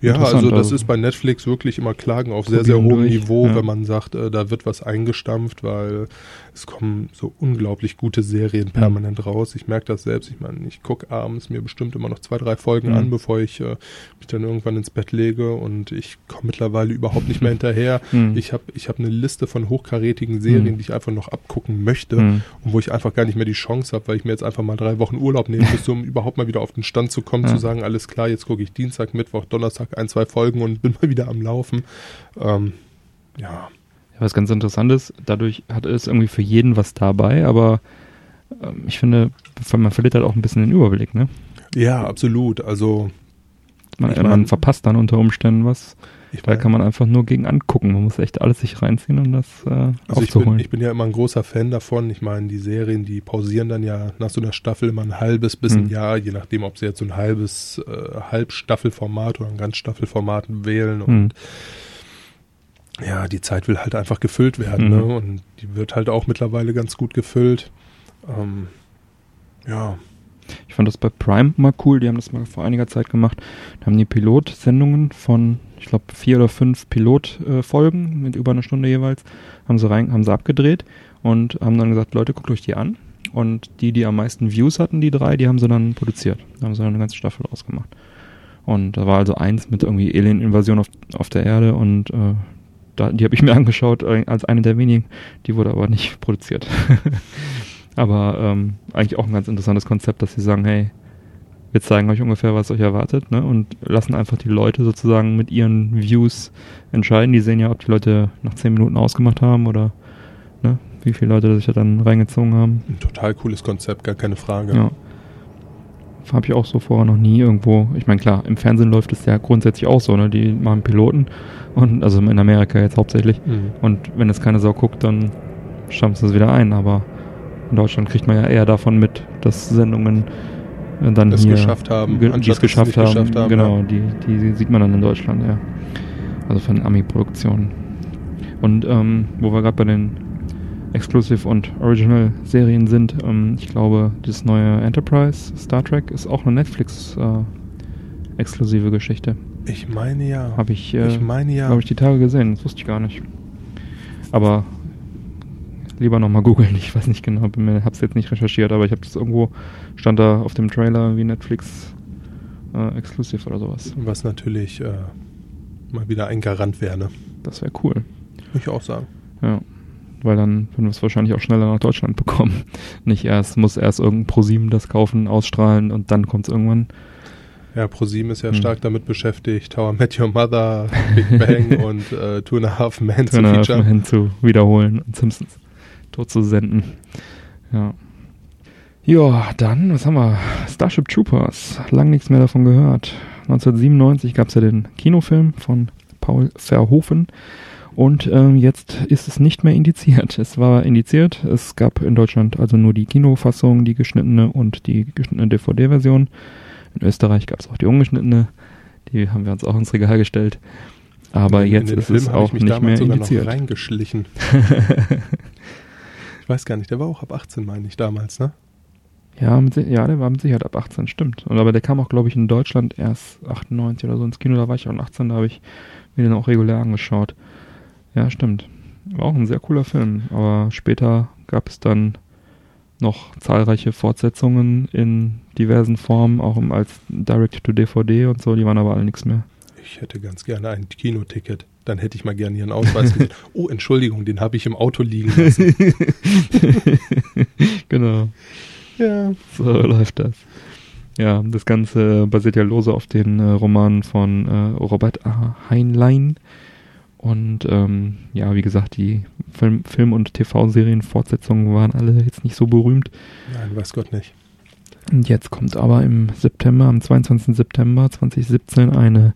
C: Ja, also das ist bei Netflix wirklich immer Klagen auf sehr, sehr hohem durch. Niveau, ja. wenn man sagt, äh, da wird was eingestampft, weil es kommen so unglaublich gute Serien permanent mhm. raus. Ich merke das selbst. Ich meine, ich gucke abends mir bestimmt immer noch zwei, drei Folgen mhm. an, bevor ich äh, mich dann irgendwann ins Bett lege und ich komme mittlerweile überhaupt nicht mehr hinterher. Mhm. Ich habe ich hab eine Liste von hochkarätigen Serien, mhm. die ich einfach noch abgucken möchte mhm. und wo ich einfach gar nicht mehr die Chance habe, weil ich mir jetzt einfach mal drei Wochen Urlaub nehme, bis um überhaupt mal wieder auf den Stand zu kommen, ja. zu sagen, alles klar, jetzt gucke ich Dienstag, Mittwoch, Donnerstag ein, zwei Folgen und bin mal wieder am Laufen. Ähm, ja.
B: Was ganz interessant ist, dadurch hat es irgendwie für jeden was dabei, aber ähm, ich finde, man verliert halt auch ein bisschen den Überblick, ne?
C: Ja, absolut. Also
B: Man,
C: Ich
B: man
C: mein-
B: verpasst dann unter Umständen was.
C: ich
B: Da kann man einfach nur gegen angucken. Man muss echt alles sich reinziehen, um das äh,
C: Also ich
B: aufzuholen.
C: bin, ich bin ja immer ein großer Fan davon. Ich meine, die Serien, die pausieren dann ja nach so einer Staffel immer ein halbes bis ein
B: Hm.
C: Jahr, je nachdem, ob sie jetzt so ein halbes äh, Halbstaffelformat oder ein Ganzstaffelformat wählen.
B: Hm.
C: Und ja, die Zeit will halt einfach gefüllt werden.
B: Mhm.
C: Ne? Und die wird halt auch mittlerweile ganz gut gefüllt. Ähm, ja,
B: Ich fand das bei Prime mal cool. Die haben das mal vor einiger Zeit gemacht. Da haben die Pilotsendungen von, ich glaube, vier oder fünf Pilotfolgen mit über einer Stunde jeweils, haben sie rein, haben sie abgedreht und haben dann gesagt, Leute, guckt euch die an. Und die, die am meisten Views hatten, die drei, die haben sie dann produziert. Da haben sie dann eine ganze Staffel ausgemacht. Und da war also eins mit irgendwie Alien-Invasion auf, auf der Erde und äh, da, die habe ich mir angeschaut äh, als eine der wenigen. Die wurde aber nicht produziert. aber ähm, eigentlich auch ein ganz interessantes Konzept, dass sie sagen, hey, wir zeigen euch ungefähr, was euch erwartet, ne? Und lassen einfach die Leute sozusagen mit ihren Views entscheiden. Die sehen ja, ob die Leute nach zehn Minuten ausgemacht haben oder ne, wie viele Leute sich da dann reingezogen haben.
C: ein total cooles Konzept, gar keine Frage.
B: Ja. Habe ich auch so vorher noch nie irgendwo. Ich meine, klar, im Fernsehen läuft es ja grundsätzlich auch so, ne? Die machen Piloten und also in Amerika jetzt hauptsächlich.
C: Mhm.
B: Und wenn es keine Sau guckt, dann stampft es wieder ein. Aber in Deutschland kriegt man ja eher davon mit, dass Sendungen äh, dann
C: Das
B: hier
C: geschafft haben,
B: ge- die es geschafft, haben.
C: geschafft haben,
B: Genau,
C: ja.
B: die, die sieht man dann in Deutschland, ja. Also von Ami-Produktionen. Und ähm, wo wir gerade bei den Exclusive und Original Serien sind, ähm, ich glaube, das neue Enterprise Star Trek ist auch eine Netflix äh, exklusive Geschichte.
C: Ich meine ja.
B: Habe ich, äh,
C: ich meine ja.
B: glaube ich, die Tage gesehen. Das wusste ich gar nicht. Aber lieber nochmal googeln. Ich weiß nicht genau, mir, hab's jetzt nicht recherchiert, aber ich habe das irgendwo, stand da auf dem Trailer wie Netflix äh, Exclusive oder sowas.
C: Was natürlich äh, mal wieder ein Garant wäre, ne?
B: Das wäre cool.
C: Muss ich auch sagen.
B: Ja. Weil dann würden wir es wahrscheinlich auch schneller nach Deutschland bekommen. Nicht erst, muss erst irgendein ProSieben das kaufen, ausstrahlen und dann kommt es irgendwann.
C: Ja, ProSieben ist ja
B: Hm.
C: stark damit beschäftigt, How I Met Your Mother, Big Bang und äh, Two and a Half Men zu featuren.
B: zu wiederholen und Simpsons tot zu senden. Ja. Ja, dann, was haben wir? Starship Troopers. Lang nichts mehr davon gehört. 1997 gab es ja den Kinofilm von Paul Verhoeven. Und ähm, jetzt ist es nicht mehr indiziert. Es war indiziert. Es gab in Deutschland also nur die Kinofassung, die geschnittene und die geschnittene DVD-Version. In Österreich gab es auch die ungeschnittene. Die haben wir uns auch ins Regal gestellt. Aber
C: in,
B: jetzt ist
C: Film
B: es auch nicht mehr indiziert.
C: reingeschlichen. Ich weiß gar nicht, der war auch ab 18, meine ich, damals, ne?
B: Ja, mit, ja, der war mit Sicherheit ab 18, stimmt. Und aber der kam auch, glaube ich, in Deutschland erst 98 oder so ins Kino. Da war ich auch 18, da habe ich mir den auch regulär angeschaut. Ja, stimmt. War auch ein sehr cooler Film. Aber später gab es dann noch zahlreiche Fortsetzungen in diversen Formen, auch als Direct-to-DVD und so. Die waren aber alle nichts mehr.
C: Ich hätte ganz gerne ein Kinoticket. Dann hätte ich mal gerne Ihren Ausweis gesehen. Oh, Entschuldigung, den habe ich im Auto liegen lassen.
B: genau.
C: ja.
B: So läuft das. Ja, das Ganze basiert ja lose auf den äh, Romanen von äh, Robert A. Heinlein. Und ähm, ja, wie gesagt, die Film-, Film und TV-Serien-Fortsetzungen waren alle jetzt nicht so berühmt.
C: Nein, weiß Gott nicht.
B: Und jetzt kommt aber im September, am 22. September 2017, eine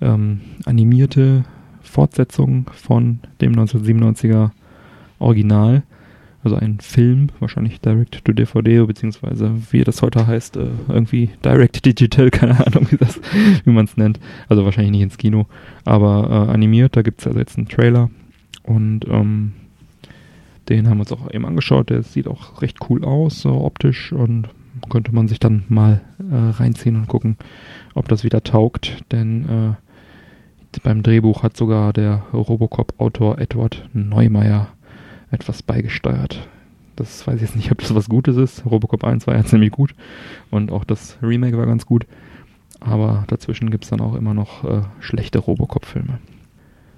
B: ähm, animierte Fortsetzung von dem 1997er Original. Also ein Film, wahrscheinlich Direct to DVD, beziehungsweise wie das heute heißt, äh, irgendwie Direct Digital, keine Ahnung, wie, wie man es nennt. Also wahrscheinlich nicht ins Kino, aber äh, animiert, da gibt es also jetzt einen Trailer. Und ähm, den haben wir uns auch eben angeschaut. Der sieht auch recht cool aus, so optisch. Und könnte man sich dann mal äh, reinziehen und gucken, ob das wieder taugt. Denn äh, beim Drehbuch hat sogar der Robocop-Autor Edward Neumeier etwas beigesteuert. Das weiß ich jetzt nicht, ob das was Gutes ist. Robocop 1 war ja ziemlich gut und auch das Remake war ganz gut. Aber dazwischen gibt es dann auch immer noch äh, schlechte Robocop-Filme.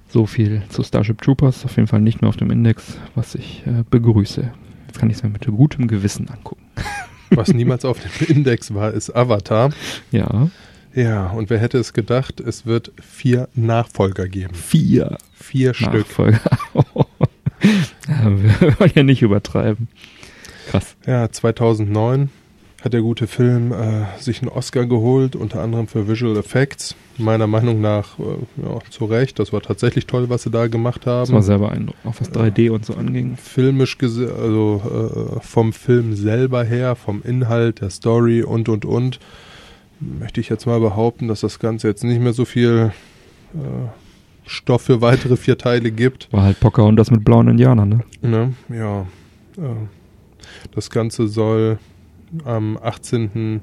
B: So viel zu Starship Troopers. Auf jeden Fall nicht mehr auf dem Index, was ich äh, begrüße. Jetzt kann ich es mir mit gutem Gewissen angucken.
C: Was niemals auf dem Index war, ist Avatar.
B: Ja,
C: Ja, und wer hätte es gedacht, es wird vier Nachfolger geben.
B: vier
C: Vier Stück.
B: Nachfolger. ja, wir wollen ja nicht übertreiben. Krass.
C: Ja, 2009 hat der gute Film äh, sich einen Oscar geholt, unter anderem für Visual Effects. Meiner Meinung nach äh, ja, zu Recht. Das war tatsächlich toll, was sie da gemacht haben. Das
B: war sehr beeindruckend, auch was 3D und so anging.
C: Filmisch, also äh, vom Film selber her, vom Inhalt, der Story und und und, möchte ich jetzt mal behaupten, dass das Ganze jetzt nicht mehr so viel äh, Stoff für weitere vier Teile gibt.
B: War halt Pocahontas mit blauen Indianern, ne?
C: ne? Ja. Äh, das Ganze soll am 18.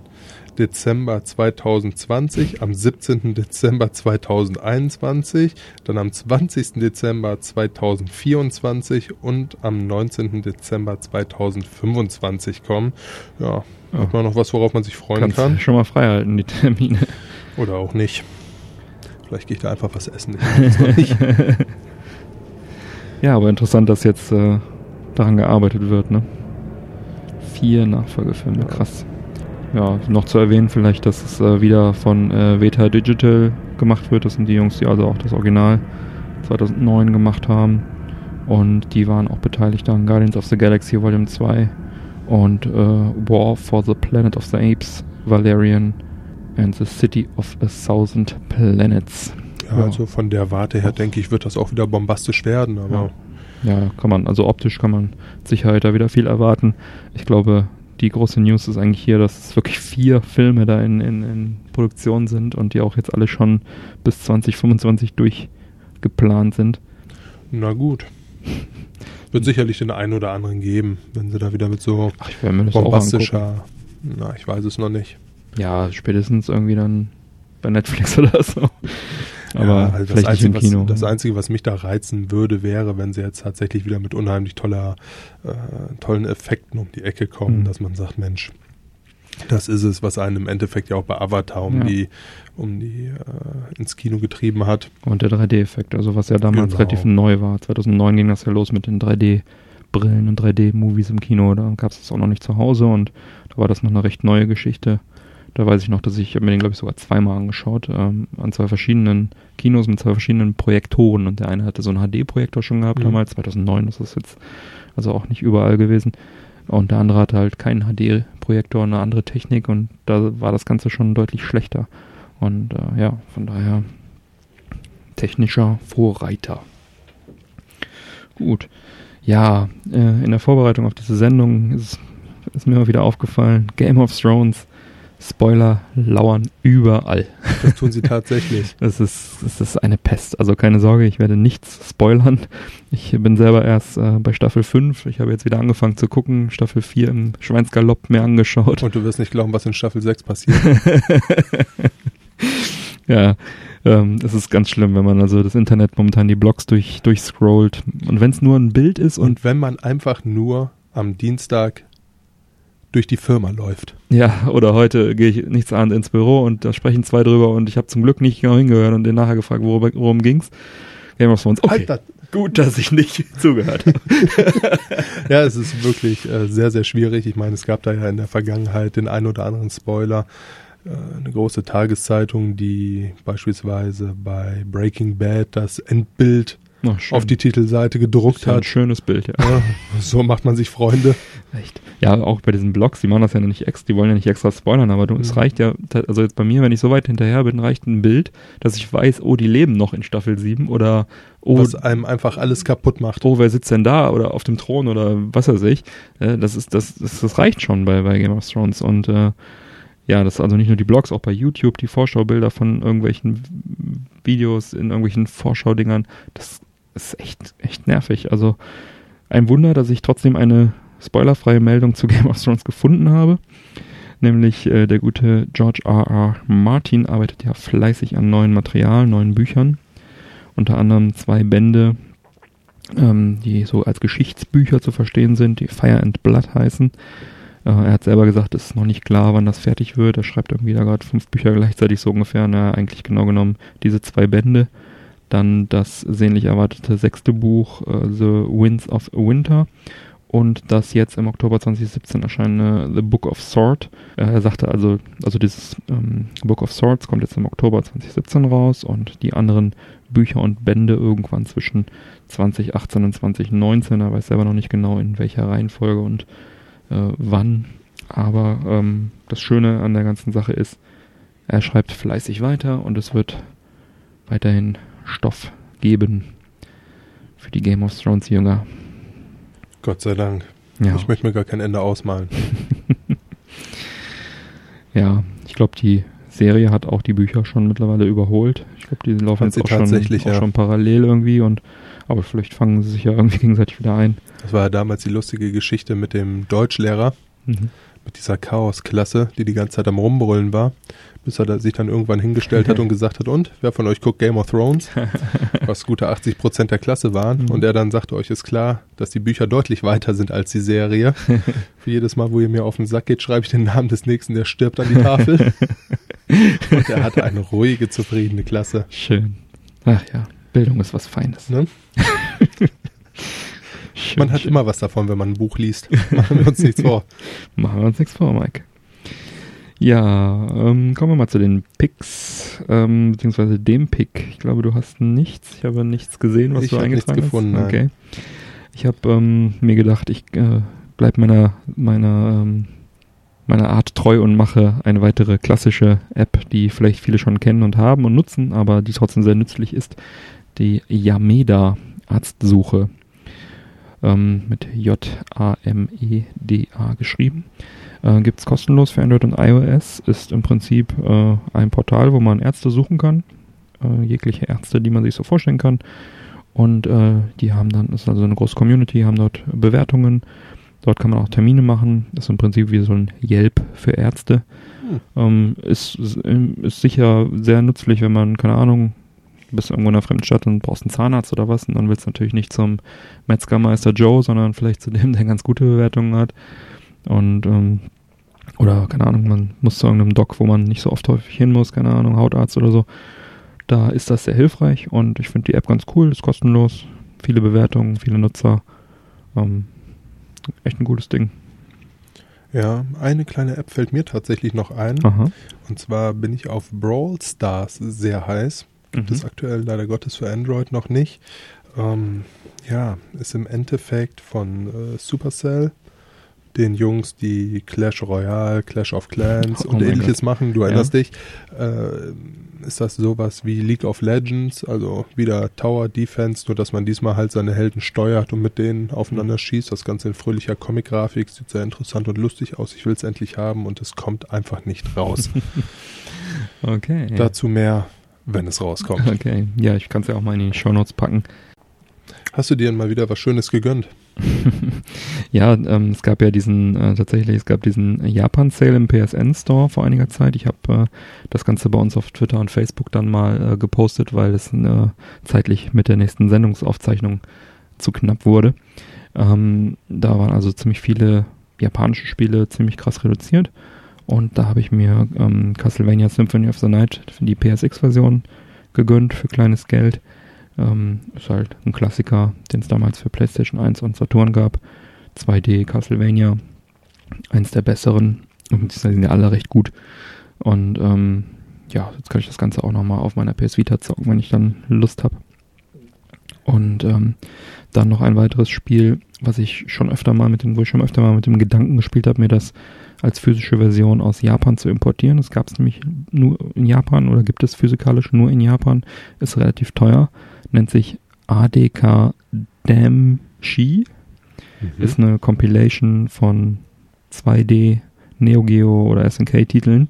C: Dezember 2020, am 17. Dezember 2021, dann am 20. Dezember 2024 und am 19. Dezember 2025 kommen. Ja, ja. hat man noch was, worauf man sich freuen Kannst kann.
B: Schon mal freihalten, die Termine.
C: Oder auch nicht. Vielleicht gehe ich da einfach was essen. Ich nicht.
B: ja, aber interessant, dass jetzt äh, daran gearbeitet wird, ne? vier Nachfolgefilme, krass. Ja, noch zu erwähnen vielleicht, dass es äh, wieder von äh, Veta Digital gemacht wird. Das sind die Jungs, die also auch das Original 2009 gemacht haben. Und die waren auch beteiligt an Guardians of the Galaxy Volume 2 und äh, War for the Planet of the Apes, Valerian and the City of a Thousand Planets.
C: Ja, ja. also von der Warte her denke ich, wird das auch wieder bombastisch werden, aber
B: ja. Ja, kann man, also optisch kann man mit Sicherheit da wieder viel erwarten. Ich glaube, die große News ist eigentlich hier, dass es wirklich vier Filme da in, in, in Produktion sind und die auch jetzt alle schon bis 2025 durchgeplant sind.
C: Na gut. Wird sicherlich den einen oder anderen geben, wenn sie da wieder mit so
B: Ach,
C: bombastischer. Na, ich weiß es noch nicht.
B: Ja, spätestens irgendwie dann bei Netflix oder so.
C: Aber ja, also vielleicht das, Einzige, was, das Einzige, was mich da reizen würde, wäre, wenn sie jetzt tatsächlich wieder mit unheimlich toller, äh, tollen Effekten um die Ecke kommen, mhm. dass man sagt, Mensch, das ist es, was einen im Endeffekt ja auch bei Avatar um ja. die, um die äh, ins Kino getrieben hat.
B: Und der 3D-Effekt, also was ja damals genau. relativ neu war. 2009 ging das ja los mit den 3D-Brillen und 3D-Movies im Kino. Da gab es das auch noch nicht zu Hause und da war das noch eine recht neue Geschichte. Da weiß ich noch, dass ich, ich habe mir den, glaube ich, sogar zweimal angeschaut, ähm, an zwei verschiedenen Kinos mit zwei verschiedenen Projektoren. Und der eine hatte so einen HD-Projektor schon gehabt mhm. damals, 2009, das ist jetzt also auch nicht überall gewesen. Und der andere hatte halt keinen HD-Projektor, eine andere Technik und da war das Ganze schon deutlich schlechter. Und äh, ja, von daher technischer Vorreiter. Gut. Ja, äh, in der Vorbereitung auf diese Sendung ist, ist mir mal wieder aufgefallen, Game of Thrones Spoiler lauern überall.
C: Das tun sie tatsächlich.
B: Es ist, es ist eine Pest. Also keine Sorge, ich werde nichts spoilern. Ich bin selber erst äh, bei Staffel 5. Ich habe jetzt wieder angefangen zu gucken. Staffel 4 im Schweinsgalopp mir angeschaut.
C: Und du wirst nicht glauben, was in Staffel 6 passiert.
B: ja, ähm, es ist ganz schlimm, wenn man also das Internet momentan die Blogs durch, durchscrollt. Und wenn es nur ein Bild ist und,
C: und wenn man einfach nur am Dienstag durch die Firma läuft.
B: Ja, oder heute gehe ich nichts an ins Büro und da sprechen zwei drüber und ich habe zum Glück nicht genau hingehört und den nachher gefragt, worum, worum ging's. Game of Thrones. Okay, Alter. gut, dass ich nicht zugehört habe.
C: ja, es ist wirklich äh, sehr, sehr schwierig. Ich meine, es gab da ja in der Vergangenheit den einen oder anderen Spoiler. Äh, eine große Tageszeitung, die beispielsweise bei Breaking Bad das Endbild Ach, auf die Titelseite gedruckt hat.
B: Ein schönes Bild, ja.
C: ja. So macht man sich Freunde.
B: Echt. Ja, auch bei diesen Blogs, die machen das ja nicht extra, die wollen ja nicht extra spoilern, aber du, mhm. es reicht ja, also jetzt bei mir, wenn ich so weit hinterher bin, reicht ein Bild, dass ich weiß, oh, die leben noch in Staffel 7 oder oh.
C: Was einem einfach alles kaputt macht.
B: Oh, wer sitzt denn da oder auf dem Thron oder was weiß ich. Äh, das ist, das, das, das reicht schon bei, bei Game of Thrones und äh, ja, das ist also nicht nur die Blogs, auch bei YouTube, die Vorschaubilder von irgendwelchen Videos in irgendwelchen Vorschaudingern. Das ist echt, echt nervig. Also ein Wunder, dass ich trotzdem eine spoilerfreie Meldung zu Game of Thrones gefunden habe. Nämlich äh, der gute George R. R. Martin arbeitet ja fleißig an neuen Material, neuen Büchern. Unter anderem zwei Bände, ähm, die so als Geschichtsbücher zu verstehen sind, die Fire and Blood heißen. Äh, er hat selber gesagt, es ist noch nicht klar, wann das fertig wird. Er schreibt irgendwie da gerade fünf Bücher gleichzeitig so ungefähr. Na, eigentlich genau genommen diese zwei Bände. Dann das sehnlich erwartete sechste Buch, uh, The Winds of Winter. Und das jetzt im Oktober 2017 erscheinende The Book of Sword. Äh, er sagte also, also dieses ähm, Book of Swords kommt jetzt im Oktober 2017 raus und die anderen Bücher und Bände irgendwann zwischen 2018 und 2019. Er weiß selber noch nicht genau in welcher Reihenfolge und äh, wann. Aber ähm, das Schöne an der ganzen Sache ist, er schreibt fleißig weiter und es wird weiterhin Stoff geben für die Game of Thrones Jünger.
C: Gott sei Dank.
B: Ja.
C: Ich möchte mir gar kein Ende ausmalen.
B: ja, ich glaube, die Serie hat auch die Bücher schon mittlerweile überholt. Ich glaube, die laufen
C: Hat
B: jetzt auch, schon, auch
C: ja.
B: schon parallel irgendwie und aber vielleicht fangen sie sich ja irgendwie gegenseitig wieder ein.
C: Das war ja damals die lustige Geschichte mit dem Deutschlehrer,
B: Mhm.
C: Mit dieser Chaosklasse, die die ganze Zeit am Rumbrüllen war, bis er sich dann irgendwann hingestellt hat und gesagt hat, und, wer von euch guckt Game of Thrones? Was gute 80 Prozent der Klasse waren.
B: Mhm.
C: Und er dann sagte, euch ist klar, dass die Bücher deutlich weiter sind als die Serie. Für jedes Mal, wo ihr mir auf den Sack geht, schreibe ich den Namen des Nächsten, der stirbt an die Tafel. und er hatte eine ruhige, zufriedene Klasse.
B: Schön. Ach ja, Bildung ist was Feines.
C: Ne?
B: Schön,
C: Man hat
B: schön.
C: immer was davon, wenn man ein Buch liest. Machen wir uns nichts vor.
B: Machen wir uns nichts vor, Mike. Ja, ähm, kommen wir mal zu den Picks, ähm, beziehungsweise dem Pick. Ich glaube, du hast nichts. Ich habe nichts gesehen, was
C: Ich
B: du
C: hab nichts
B: eingetragen
C: gefunden,
B: hast.
C: nein.
B: Okay. Ich habe ähm, mir gedacht, ich äh, bleib meiner meiner ähm, meiner Art treu und mache eine weitere klassische App, die vielleicht viele schon kennen und haben und nutzen, aber die trotzdem sehr nützlich ist. Die Yameda Arztsuche ähm, mit J-A-M-E-D-A geschrieben. Äh, Gibt es kostenlos für Android und iOS. Ist im Prinzip äh, ein Portal, wo man Ärzte suchen kann. Äh, jegliche Ärzte, die man sich so vorstellen kann. Und äh, die haben dann, ist also eine große Community, haben dort Bewertungen. Dort kann man auch Termine machen. Ist im Prinzip wie so ein Yelp für Ärzte.
C: Hm.
B: Ähm, ist, ist sicher sehr nützlich, wenn man, keine Ahnung, du bist irgendwo in einer fremden Stadt und brauchst einen Zahnarzt oder was. Und dann willst du natürlich nicht zum Metzgermeister Joe, sondern vielleicht zu dem, der ganz gute Bewertungen hat. Und, ähm, oder, keine Ahnung, man muss zu irgendeinem Doc, wo man nicht so oft häufig hin muss, keine Ahnung, Hautarzt oder so. Da ist das sehr hilfreich und ich finde die App ganz cool, ist kostenlos, viele Bewertungen, viele Nutzer. Ähm, echt ein gutes Ding.
C: Ja, eine kleine App fällt mir tatsächlich noch ein.
B: Aha.
C: Und zwar bin ich auf Brawl Stars sehr heiß. Gibt
B: Mhm.
C: es aktuell leider Gottes für Android noch nicht. Ähm, ja, ist im Endeffekt von äh, Supercell, den Jungs, die Clash Royale, Clash of Clans
B: Oh
C: und ähnliches machen. Du
B: Ja.
C: erinnerst dich. Äh, ist das sowas wie League of Legends, also wieder Tower Defense, nur dass man diesmal halt seine Helden steuert und mit denen aufeinander schießt. Das Ganze in fröhlicher Comic-Grafik, sieht sehr interessant und lustig aus. Ich will es endlich haben und es kommt einfach nicht raus.
B: Okay.
C: Dazu mehr, wenn es rauskommt.
B: Okay, ja, ich kann es ja auch mal in die Shownotes packen.
C: Hast du dir mal wieder was Schönes gegönnt?
B: ja, ähm, es gab ja diesen, äh, tatsächlich, es gab diesen Japan-Sale im PSN-Store vor einiger Zeit. Ich habe äh, das Ganze bei uns auf Twitter und Facebook dann mal äh, gepostet, weil es äh, zeitlich mit der nächsten Sendungsaufzeichnung zu knapp wurde. Ähm, da waren also ziemlich viele japanische Spiele ziemlich krass reduziert. Und da habe ich mir ähm, Castlevania Symphony of the Night, die PSX-Version, gegönnt für kleines Geld. Ähm, ist halt ein Klassiker, den es damals für PlayStation 1 und Saturn gab. 2D Castlevania, eins der besseren. Und die sind ja alle recht gut. Und ähm, ja, jetzt kann ich das Ganze auch nochmal auf meiner PS Vita zocken, wenn ich dann Lust habe. Und ähm, dann noch ein weiteres Spiel, was ich schon öfter mal mit dem, wo ich schon öfter mal mit dem Gedanken gespielt habe, mir das als physische Version aus Japan zu importieren. Das gab es nämlich nur in Japan oder gibt es physikalisch nur in Japan. Ist relativ teuer. Nennt sich ADK Damshi. Ist eine Compilation von 2D Neo Geo oder SNK-Titeln.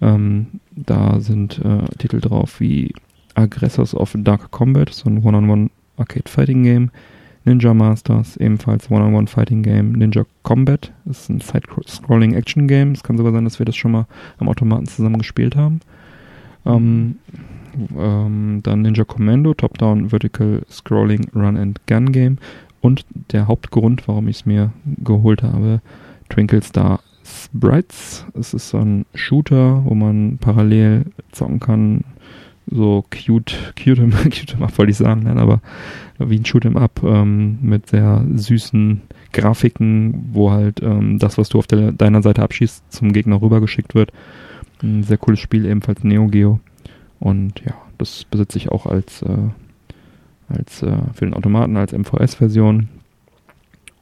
B: Ähm, da sind äh, Titel drauf wie Aggressors of Dark Combat, so ein One-on-One Arcade Fighting Game. Ninja Masters, ebenfalls One-on-One Fighting Game. Ninja Combat ist ein Side-Scrolling Action Game. Es kann sogar sein, dass wir das schon mal am Automaten zusammen gespielt haben. Ähm, ähm, dann Ninja Commando, Top-Down Vertical Scrolling Run and Gun Game. Und der Hauptgrund, warum ich es mir geholt habe, Twinkle Star Sprites. Es ist so ein Shooter, wo man parallel zocken kann. So cute, cute, cute up wollte ich sagen, nein, aber wie ein Shoot'em Up ähm, mit sehr süßen Grafiken, wo halt ähm, das, was du auf der, deiner Seite abschießt, zum Gegner rübergeschickt wird. Ein sehr cooles Spiel, ebenfalls Neo Geo. Und ja, das besitze ich auch als, äh, als äh, für den Automaten als MVS-Version.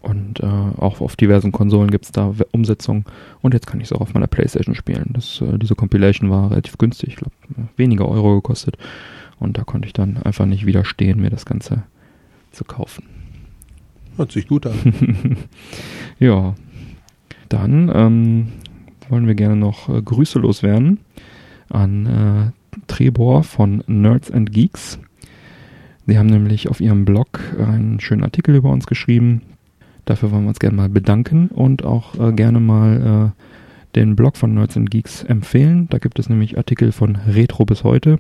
B: Und äh, auch auf diversen Konsolen gibt es da Umsetzungen. Und jetzt kann ich es auch auf meiner Playstation spielen. Das, äh, diese Compilation war relativ günstig, ich glaube, weniger Euro gekostet. Und da konnte ich dann einfach nicht widerstehen, mir das Ganze zu kaufen.
C: Hört sich gut an.
B: ja. Dann ähm, wollen wir gerne noch äh, Grüße loswerden an äh, Trebor von Nerds and Geeks. Sie haben nämlich auf ihrem Blog einen schönen Artikel über uns geschrieben. Dafür wollen wir uns gerne mal bedanken und auch äh, gerne mal äh, den Blog von Nerds and Geeks empfehlen. Da gibt es nämlich Artikel von Retro bis heute.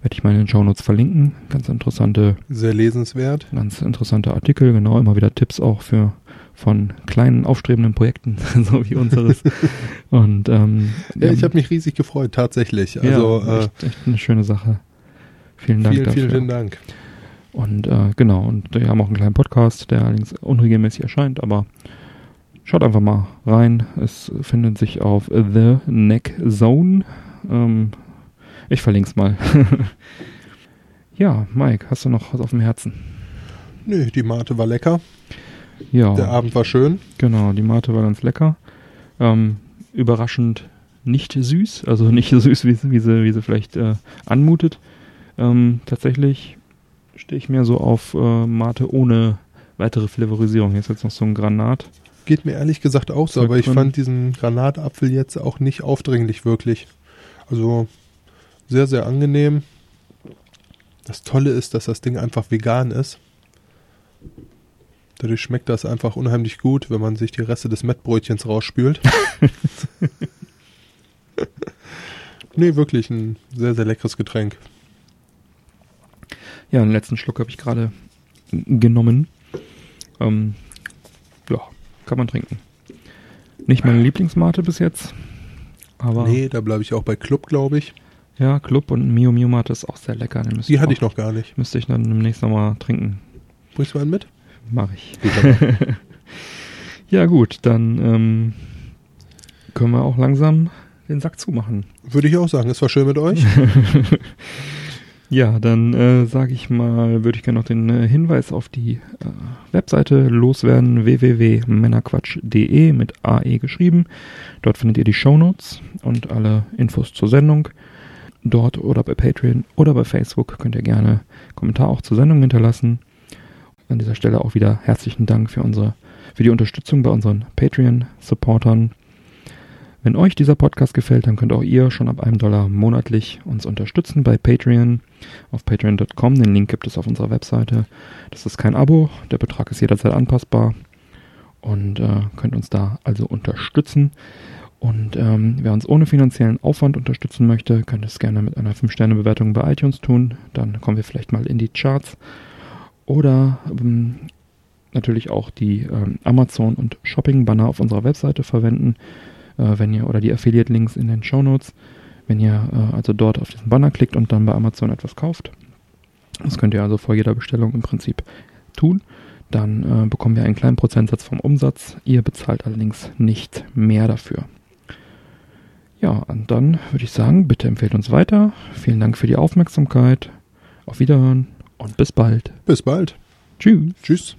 B: Werde ich mal in den Shownotes verlinken. Ganz interessante.
C: Sehr lesenswert.
B: Ganz interessante Artikel, genau. Immer wieder Tipps auch für von kleinen aufstrebenden Projekten, so wie unseres. Und ähm,
C: ja, ich habe mich riesig gefreut, tatsächlich. Also
B: ja, echt, echt eine schöne Sache. Vielen Dank
C: vielen,
B: dafür.
C: Vielen, vielen Dank.
B: Und äh, genau, und wir haben auch einen kleinen Podcast, der allerdings unregelmäßig erscheint, aber schaut einfach mal rein. Es findet sich auf The Neck Zone. Ähm, ich verlinke es mal. ja, Mike, hast du noch was auf dem Herzen?
C: Nö, die Mate war lecker.
B: Ja.
C: Der Abend war schön.
B: Genau, die Mate war ganz lecker. Ähm, überraschend nicht süß, also nicht so süß, wie, wie, sie, wie sie vielleicht äh, anmutet. Ähm, tatsächlich stehe ich mehr so auf äh, Mate ohne weitere Flavorisierung. Hier ist jetzt noch so ein Granat.
C: Geht mir ehrlich gesagt auch so, aber ich fand diesen Granatapfel jetzt auch nicht aufdringlich wirklich. Also sehr, sehr angenehm. Das Tolle ist, dass das Ding einfach vegan ist. Dadurch schmeckt das einfach unheimlich gut, wenn man sich die Reste des Mettbrötchens rausspült. nee, wirklich ein sehr, sehr leckeres Getränk.
B: Ja, den letzten Schluck habe ich gerade genommen. Ähm, ja, kann man trinken. Nicht meine Lieblingsmate bis jetzt. Aber
C: nee, da bleibe ich auch bei Club, glaube ich.
B: Ja, Club und Mio Mio Mate ist auch sehr lecker.
C: Die hatte ich noch gar nicht.
B: Müsste ich dann demnächst nochmal trinken.
C: Bringst du einen mit?
B: Mach ich. ja gut, dann ähm, können wir auch langsam den Sack zumachen.
C: Würde ich auch sagen. Es war schön mit euch.
B: ja, dann äh, sage ich mal, würde ich gerne noch den äh, Hinweis auf die äh, Webseite loswerden, www.männerquatsch.de mit AE geschrieben. Dort findet ihr die Shownotes und alle Infos zur Sendung. Dort oder bei Patreon oder bei Facebook könnt ihr gerne Kommentar auch zur Sendung hinterlassen. An dieser Stelle auch wieder herzlichen Dank für unsere, für die Unterstützung bei unseren Patreon-Supportern. Wenn euch dieser Podcast gefällt, dann könnt auch ihr schon ab einem Dollar monatlich uns unterstützen bei Patreon auf patreon.com. Den Link gibt es auf unserer Webseite. Das ist kein Abo, der Betrag ist jederzeit anpassbar und äh, könnt uns da also unterstützen. Und ähm, wer uns ohne finanziellen Aufwand unterstützen möchte, könnt es gerne mit einer 5-Sterne-Bewertung bei iTunes tun. Dann kommen wir vielleicht mal in die Charts. Oder ähm, natürlich auch die ähm, Amazon- und Shopping-Banner auf unserer Webseite verwenden, wenn ihr, oder die Affiliate-Links in den Show Notes, wenn ihr äh, also dort auf diesen Banner klickt und dann bei Amazon etwas kauft. Das könnt ihr also vor jeder Bestellung im Prinzip tun. Dann äh, bekommen wir einen kleinen Prozentsatz vom Umsatz. Ihr bezahlt allerdings nicht mehr dafür. Ja, und dann würde ich sagen, bitte empfehlt uns weiter. Vielen Dank für die Aufmerksamkeit. Auf Wiederhören und bis bald.
C: Bis bald.
B: Tschüss.
C: Tschüss.